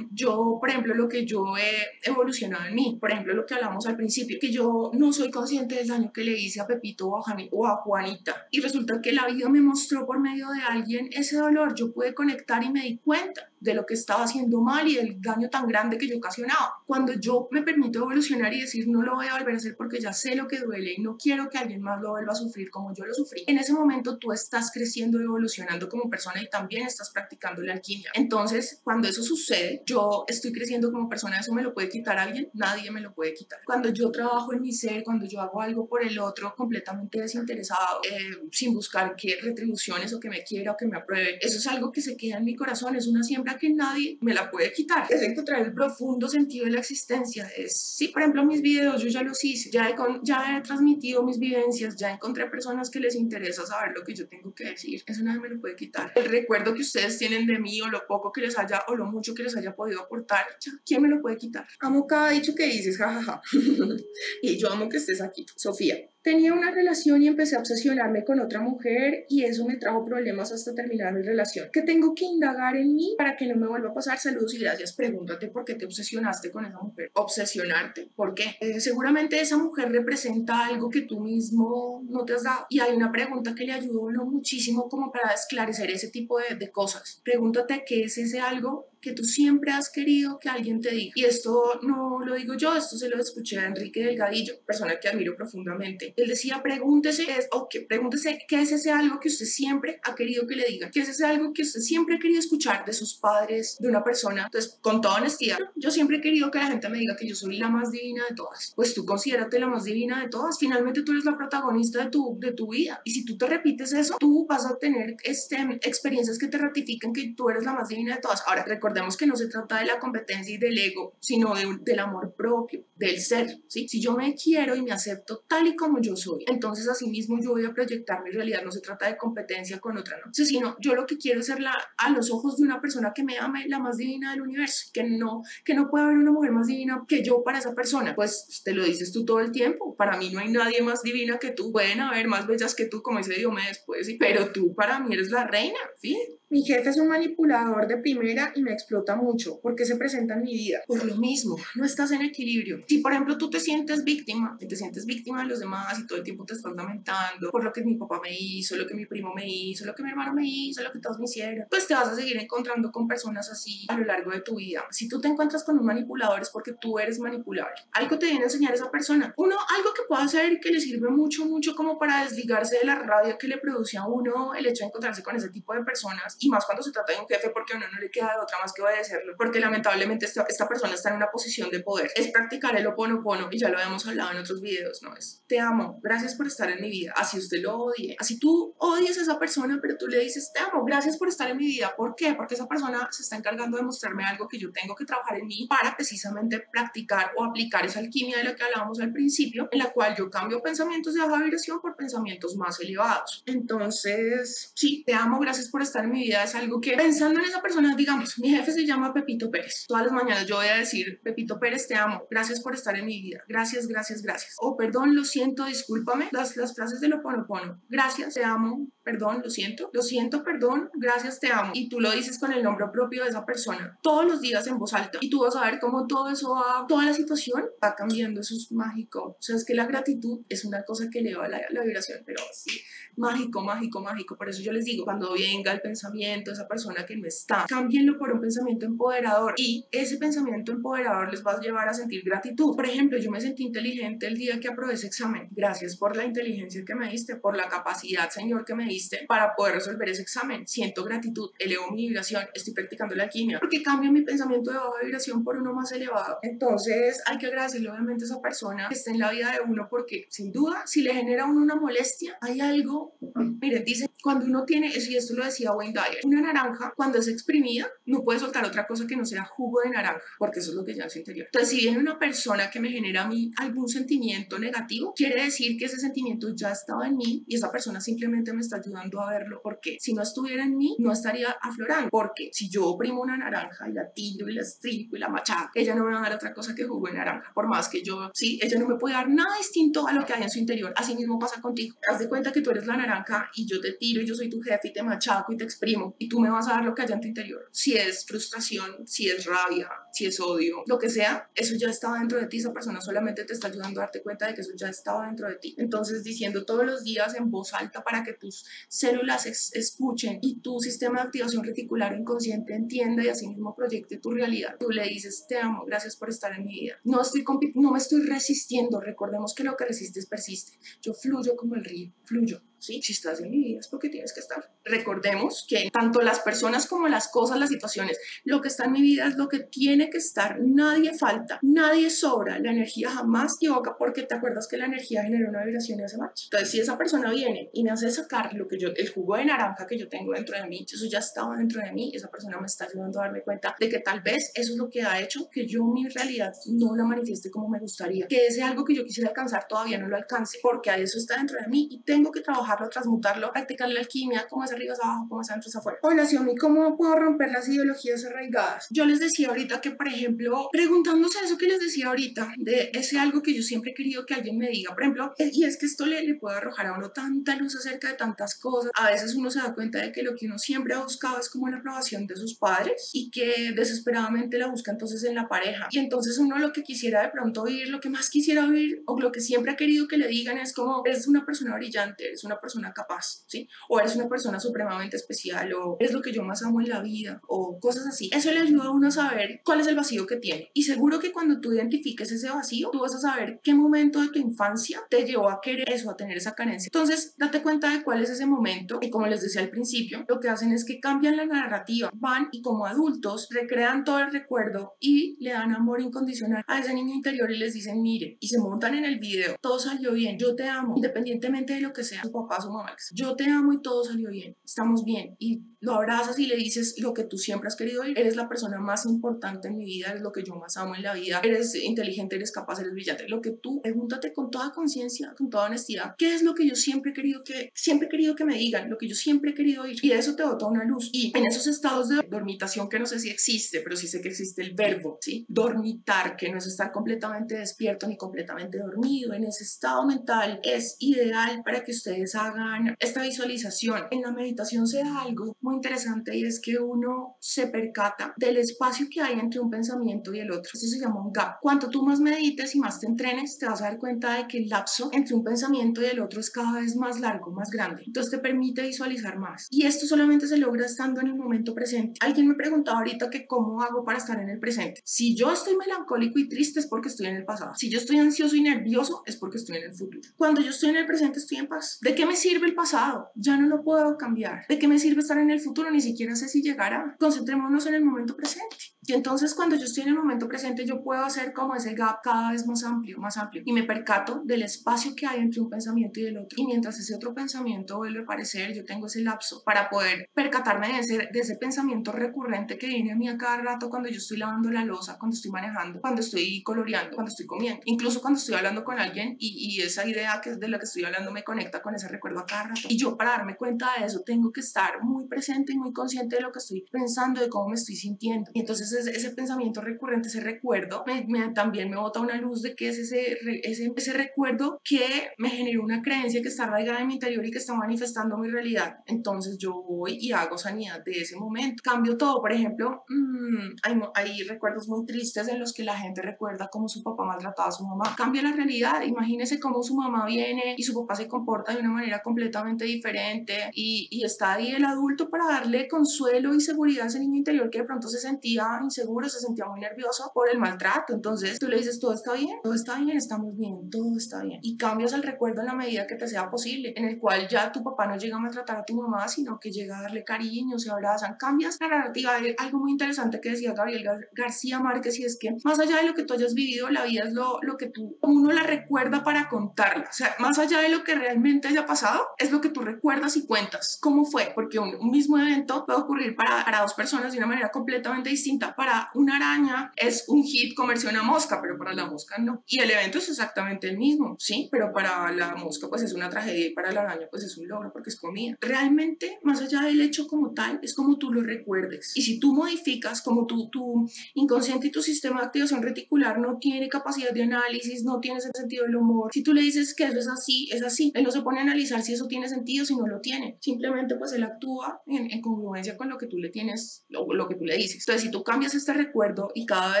Yo, por ejemplo, lo que yo he evolucionado en mí, por ejemplo, lo que hablamos al principio, que yo no soy consciente del daño que le hice a Pepito o a, Juanita. Y resulta que la vida me mostró por medio de alguien ese dolor. Yo pude conectar y me di cuenta de lo que estaba haciendo mal y del daño tan grande que yo ocasionaba. Cuando yo me permito evolucionar y decir no lo voy a volver a hacer porque ya sé lo que duele y no quiero que alguien más lo vuelva a sufrir como yo lo sufrí, en ese momento tú estás creciendo y evolucionando como persona y también estás practicando la alquimia. Entonces, cuando eso sucede, yo estoy creciendo como persona, ¿eso me lo puede quitar alguien? Nadie me lo puede quitar. Cuando yo trabajo en mi ser, cuando yo hago algo por el otro completamente desinteresado, eh, sin buscar qué retribuciones o que me quiera o que me apruebe, eso es algo que se queda en mi corazón, es una siembra que nadie me la puede quitar. Es encontrar el profundo sentido de la existencia. Es, sí, por ejemplo, mis videos, yo ya los hice, ya he, ya he transmitido mis vivencias, ya encontré personas que les interesa saber lo que yo tengo que decir. Eso nadie me lo puede quitar. El recuerdo que ustedes tienen de mí o lo poco que les haya o lo mucho que les haya podido aportar, ¿quién me lo puede quitar? Amo cada dicho que dices, jajaja. y yo amo que estés aquí. Sofía, Tenía una relación y empecé a obsesionarme con otra mujer y eso me trajo problemas hasta terminar mi relación. ¿Qué tengo que indagar en mí para que no me vuelva a pasar? Saludos y gracias. Pregúntate por qué te obsesionaste con esa mujer. Obsesionarte. ¿Por qué? Eh, seguramente esa mujer representa algo que tú mismo no te has dado. Y hay una pregunta que le ayudó muchísimo como para esclarecer ese tipo de, de cosas. Pregúntate qué es ese algo que tú siempre has querido que alguien te diga. Y esto no lo digo yo, esto se lo escuché a Enrique Delgadillo, persona que admiro profundamente. Él decía, pregúntese, es, okay, pregúntese qué es ese algo que usted siempre ha querido que le diga, qué es ese algo que usted siempre ha querido escuchar de sus padres, de una persona. Entonces, con toda honestidad, yo siempre he querido que la gente me diga que yo soy la más divina de todas. Pues tú considérate la más divina de todas. Finalmente tú eres la protagonista de tu, de tu vida. Y si tú te repites eso, tú vas a tener este, experiencias que te ratifican que tú eres la más divina de todas. Ahora, recordemos que no se trata de la competencia y del ego, sino del amor propio, del ser. ¿sí? Si yo me quiero y me acepto tal y como yo soy, entonces así mismo yo voy a proyectar mi realidad. No se trata de competencia con otra, no. sino yo lo que quiero es ser la, a los ojos de una persona que me ame la más divina del universo, que no, que no pueda haber una mujer más divina que yo para esa persona. Pues te lo dices tú todo el tiempo. Para mí no hay nadie más divina que tú. Pueden haber más bellas que tú, como dice Diomedes, pues pero tú para mí eres la reina, ¿sí? Mi jefe es un manipulador de primera y me explota mucho. ¿Por qué se presenta en mi vida? Por lo mismo, no estás en equilibrio. Si, por ejemplo, tú te sientes víctima, te sientes víctima de los demás y todo el tiempo te estás lamentando por lo que mi papá me hizo, lo que mi primo me hizo, lo que mi hermano me hizo, lo que todos me hicieron, pues te vas a seguir encontrando con personas así a lo largo de tu vida. Si tú te encuentras con un manipulador es porque tú eres manipulable. Algo te viene a enseñar esa persona. Uno, algo que pueda hacer que le sirve mucho, mucho como para desligarse de la rabia que le produce a uno el hecho de encontrarse con ese tipo de personas y más cuando se trata de un jefe porque a uno no le queda de otra más que obedecerlo, porque lamentablemente esta, esta persona está en una posición de poder. Es practicar el oponopono y ya lo habíamos hablado en otros videos, ¿no? Es te amo, gracias por estar en mi vida, así usted lo odie, así tú odies a esa persona, pero tú le dices te amo, gracias por estar en mi vida. ¿Por qué? Porque esa persona se está encargando de mostrarme algo que yo tengo que trabajar en mí para precisamente practicar o aplicar esa alquimia de la que hablábamos al principio, en la cual yo cambio pensamientos de baja vibración por pensamientos más elevados. Entonces, sí, te amo, gracias por estar en mi vida, es algo que pensando en esa persona, digamos, mi jefe se llama Pepito Pérez. Todas las mañanas yo voy a decir, Pepito Pérez, te amo, gracias por estar en mi vida, gracias, gracias, gracias. O perdón, lo siento, discúlpame. Las, las frases de lo pono, gracias, te amo, perdón, lo siento, lo siento, perdón, gracias, te amo. Y tú lo dices con el nombre propio de esa persona todos los días en voz alta. Y tú vas a ver cómo todo eso va, toda la situación va cambiando. Eso es mágico. O sea, es que la gratitud es una cosa que eleva la, la vibración, pero sí, mágico, mágico, mágico. Por eso yo les digo, cuando venga el pensamiento, esa persona que no está, cámbienlo por un pensamiento empoderador y ese pensamiento empoderador les va a llevar a sentir gratitud. Por ejemplo, yo me sentí inteligente el día que aprobé ese examen. Gracias por la inteligencia que me diste, por la capacidad, Señor, que me diste para poder resolver ese examen. Siento gratitud, elevo mi vibración, estoy practicando la alquimia porque cambio mi pensamiento de baja vibración por uno más elevado. Entonces hay que agradecerle obviamente a esa persona que está en la vida de uno porque sin duda si le genera a uno una molestia, hay algo, miren, dice, cuando uno tiene, y esto lo decía Wayne Una naranja cuando es exprimida no puede soltar otra cosa que no sea jugo de naranja porque eso es lo que lleva en su interior. Entonces si viene una persona que me genera a mí algún sentimiento negativo, quiere decir que ese sentimiento ya estaba en mí y esa persona simplemente me está ayudando a verlo porque si no estuviera en mí no estaría aflorando porque si yo oprimo una naranja y la tiro y la estripo y la machaco, ella no me va a dar otra cosa que jugo de naranja por más que yo, sí, ella no me puede dar nada distinto a lo que hay en su interior. Así mismo pasa contigo. Haz de cuenta que tú eres la naranja y yo te tiro y yo soy tu jefe y te machaco y te exprimo y tú me vas a dar lo que hay en tu interior. Si es frustración, si es rabia, si es odio, lo que sea, eso ya estaba dentro de ti. Esa persona solamente te está ayudando a darte cuenta de que eso ya estaba dentro de ti. Entonces, diciendo todos los días en voz alta para que tus células escuchen y tu sistema de activación reticular inconsciente entienda y así mismo proyecte tu realidad. Tú le dices, te amo, gracias por estar en mi vida. No, estoy no me estoy resistiendo. Recordemos que lo que resistes persiste. Yo fluyo como el río, fluyo. ¿sí? Si estás en mi vida es porque tienes que estar. Recordemos que tanto las personas como las cosas, las situaciones, lo que está en mi vida es lo que tiene que estar. Nadie falta, nadie sobra. La energía jamás equivoca porque te acuerdas que la energía genera una vibración y hace match. Entonces, si esa persona viene y me hace sacar lo que yo, el jugo de naranja que yo tengo dentro de mí, eso ya estaba dentro de mí, esa persona me está ayudando a darme cuenta de que tal vez eso es lo que ha hecho que yo mi realidad no la manifieste como me gustaría, que ese algo que yo quisiera alcanzar todavía no lo alcance porque a eso está dentro de mí y tengo que trabajar transmutarlo, practicar la alquimia, como es arriba es abajo, como es adentro es afuera. Población, ¿y cómo puedo romper las ideologías arraigadas? Yo les decía ahorita que, por ejemplo, preguntándose eso que les decía ahorita, de ese algo que yo siempre he querido que alguien me diga, por ejemplo, y es que esto le, le puede arrojar a uno tanta luz acerca de tantas cosas. A veces uno se da cuenta de que lo que uno siempre ha buscado es como la aprobación de sus padres y que desesperadamente la busca entonces en la pareja. Y entonces uno lo que quisiera de pronto oír, lo que más quisiera oír o lo que siempre ha querido que le digan es como, eres una persona brillante, eres una persona capaz, ¿sí? O eres una persona supremamente especial, o es lo que yo más amo en la vida, o cosas así. Eso le ayuda a uno a saber cuál es el vacío que tiene. Y seguro que cuando tú identifiques ese vacío, tú vas a saber qué momento de tu infancia te llevó a querer eso, a tener esa carencia. Entonces, date cuenta de cuál es ese momento. Y como les decía al principio, lo que hacen es que cambian la narrativa, van y como adultos recrean todo el recuerdo y le dan amor incondicional a ese niño interior y les dicen, mire, y se montan en el video, todo salió bien, yo te amo, independientemente de lo que sea, su papá, su mamá, yo te amo y todo salió bien, estamos bien. Y you lo abrazas y le dices lo que tú siempre has querido oír. Eres la persona más importante en mi vida, eres lo que yo más amo en la vida. Eres inteligente, eres capaz, eres brillante. Lo que tú, pregúntate con toda conciencia, con toda honestidad, ¿qué es lo que yo siempre he querido que, siempre he querido que me digan? Lo que yo siempre he querido oír. Y eso te bota una luz. Y en esos estados de dormitación que no sé si existe, pero sí sé que existe el verbo, ¿sí? Dormitar, que no es estar completamente despierto ni completamente dormido. En ese estado mental es ideal para que ustedes hagan esta visualización. En la meditación se da algo muy interesante y es que uno se percata del espacio que hay entre un pensamiento y el otro. Eso se llama un gap. Cuanto tú más medites y más te entrenes, te vas a dar cuenta de que el lapso entre un pensamiento y el otro es cada vez más largo, más grande. Entonces te permite visualizar más. Y esto solamente se logra estando en el momento presente. Alguien me preguntaba ahorita que cómo hago para estar en el presente. Si yo estoy melancólico y triste es porque estoy en el pasado. Si yo estoy ansioso y nervioso es porque estoy en el futuro. Cuando yo estoy en el presente estoy en paz. ¿De qué me sirve el pasado? Ya no lo puedo cambiar. ¿De qué me sirve estar en el futuro? Ni siquiera sé si llegará. Concentrémonos en el momento presente. Y entonces cuando yo estoy en el momento presente yo puedo hacer como ese gap cada vez más amplio, más amplio. Y me percato del espacio que hay entre un pensamiento y el otro. Y mientras ese otro pensamiento vuelve a aparecer, yo tengo ese lapso para poder percatarme de ese, de ese pensamiento recurrente que viene a mí a cada rato cuando yo estoy lavando la losa, cuando estoy manejando, cuando estoy coloreando, cuando estoy comiendo. Incluso cuando estoy hablando con alguien y, y esa idea que es de la que estoy hablando me conecta con ese recuerdo a cada rato. Y yo para darme cuenta de eso tengo que estar muy presente y muy consciente de lo que estoy pensando, de cómo me estoy sintiendo. Y entonces ese, ese pensamiento recurrente, ese recuerdo, me, también me bota una luz de que es ese, ese, ese recuerdo que me generó una creencia que está arraigada en mi interior y que está manifestando mi realidad. Entonces yo voy y hago sanidad de ese momento. Cambio todo, por ejemplo, mmm, hay, hay recuerdos muy tristes en los que la gente recuerda cómo su papá maltrataba a su mamá. Cambia la realidad, imagínese cómo su mamá viene y su papá se comporta de una manera completamente diferente y, y está ahí el adulto para darle consuelo y seguridad a ese niño interior que de pronto se sentía inseguro se sentía muy nervioso por el maltrato. Entonces tú le dices, todo está bien, todo está bien, estamos bien, todo está bien. Y cambias el recuerdo en la medida que te sea posible, en el cual ya tu papá no llega a maltratar a tu mamá, sino que llega a darle cariño, se abrazan. Cambias la narrativa. Algo muy interesante que decía Gabriel García Márquez y es que más allá de lo que tú hayas vivido, la vida es lo, lo que tú, uno la recuerda para contarla. O sea, más allá de lo que realmente haya pasado, es lo que tú recuerdas y cuentas. ¿Cómo fue? Porque un, un mismo evento puede ocurrir para, para dos personas de una manera completamente distinta. Para una araña es un hit comerse una mosca, pero para la mosca no. Y el evento es exactamente el mismo, ¿sí? Pero para la mosca pues es una tragedia y para la araña pues es un logro porque es comida. Realmente, más allá del hecho como tal, es como tú lo recuerdes. Y si tú modificas como tu, tu inconsciente y tu sistema de activación reticular no tiene capacidad de análisis, no tiene ese sentido del humor, si tú le dices que eso es así, es así. Él no se pone a analizar si eso tiene sentido, si no lo tiene. Simplemente pues él actúa en, en congruencia con lo que tú le tienes, o lo que tú le dices. Entonces, si tú cambias este recuerdo y cada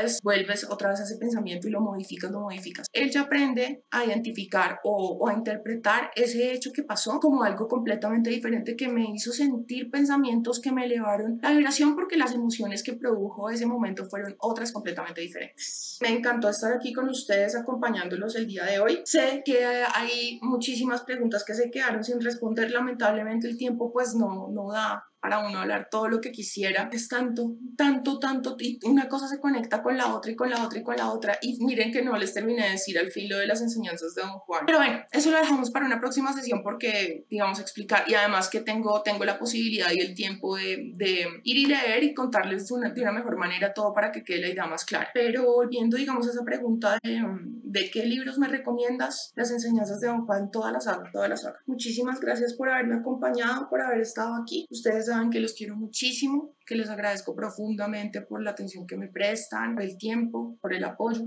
vez vuelves otra vez a ese pensamiento y lo modificas, lo modificas. Él ya aprende a identificar o, o, a interpretar ese hecho que pasó como algo completamente diferente que me hizo sentir pensamientos que me elevaron la vibración porque las emociones que produjo ese momento fueron otras completamente diferentes. Me encantó estar aquí con ustedes acompañándolos el día de hoy. Sé que hay muchísimas preguntas que se quedaron sin responder. Lamentablemente el tiempo pues no, no da para uno hablar todo lo que quisiera. Es tanto, tanto, tanto, y una cosa se conecta con la otra y con la otra y con la otra. Y miren que no les terminé de decir al filo de las enseñanzas de Don Juan. Pero bueno, eso lo dejamos para una próxima sesión porque, digamos, explicar, y además que tengo, tengo la posibilidad y el tiempo de, de ir y leer y contarles de una, mejor manera todo para que quede la idea más clara. Pero volviendo, digamos, a esa pregunta de, de qué libros me recomiendas, las enseñanzas de Don Juan, toda la saga, toda la saga. Muchísimas gracias por haberme acompañado, por haber estado aquí. Ustedes saben que los quiero muchísimo, que les agradezco profundamente por la atención que me prestan, por el tiempo, por el apoyo,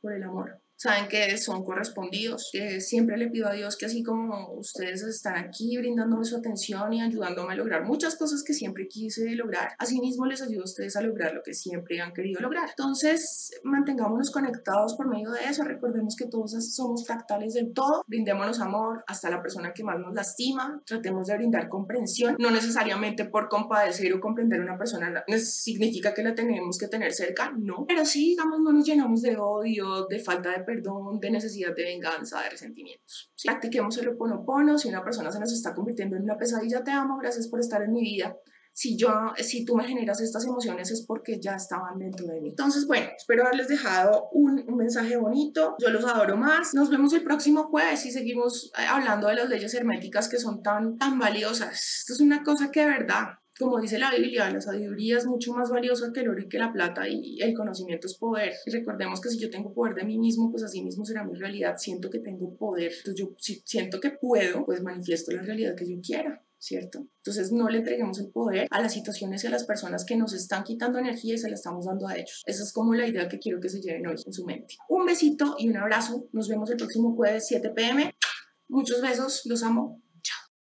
por el amor saben que son correspondidos. que siempre le pido a Dios que así como ustedes están aquí brindándome su atención y ayudándome a lograr muchas cosas que siempre quise lograr, asimismo les ayudo a ustedes a lograr lo que siempre han querido lograr. Entonces, mantengámonos conectados por medio de eso. Recordemos que todos somos fractales del todo. Brindémonos amor hasta la persona que más nos lastima. Tratemos de brindar comprensión. No necesariamente por compadecer o comprender a una persona significa que la tenemos que tener cerca, no. Pero sí, digamos, no nos llenamos de odio, de falta de perdón, de necesidad de venganza, de resentimientos. Si practiquemos el oponopono, si una persona se nos está convirtiendo en una pesadilla, te amo, gracias por estar en mi vida. Si, yo, si tú me generas estas emociones es porque ya estaban dentro de mí. Entonces, bueno, espero haberles dejado un, un mensaje bonito. Yo los adoro más. Nos vemos el próximo jueves y seguimos eh, hablando de las leyes herméticas que son tan, tan valiosas. Esto es una cosa que de verdad como dice la Biblia, la sabiduría es mucho más valiosa que el oro y que la plata y el conocimiento es poder. Y recordemos que si yo tengo poder de mí mismo, pues así mismo será mi realidad. Siento que tengo poder. Entonces yo si siento que puedo, pues manifiesto la realidad que yo quiera. ¿Cierto? Entonces no le entreguemos el poder a las situaciones y a las personas que nos están quitando energía y se la estamos dando a ellos. Esa es como la idea que quiero que se lleven hoy en su mente. Un besito y un abrazo. Nos vemos el próximo jueves 7 pm. Muchos besos, los amo.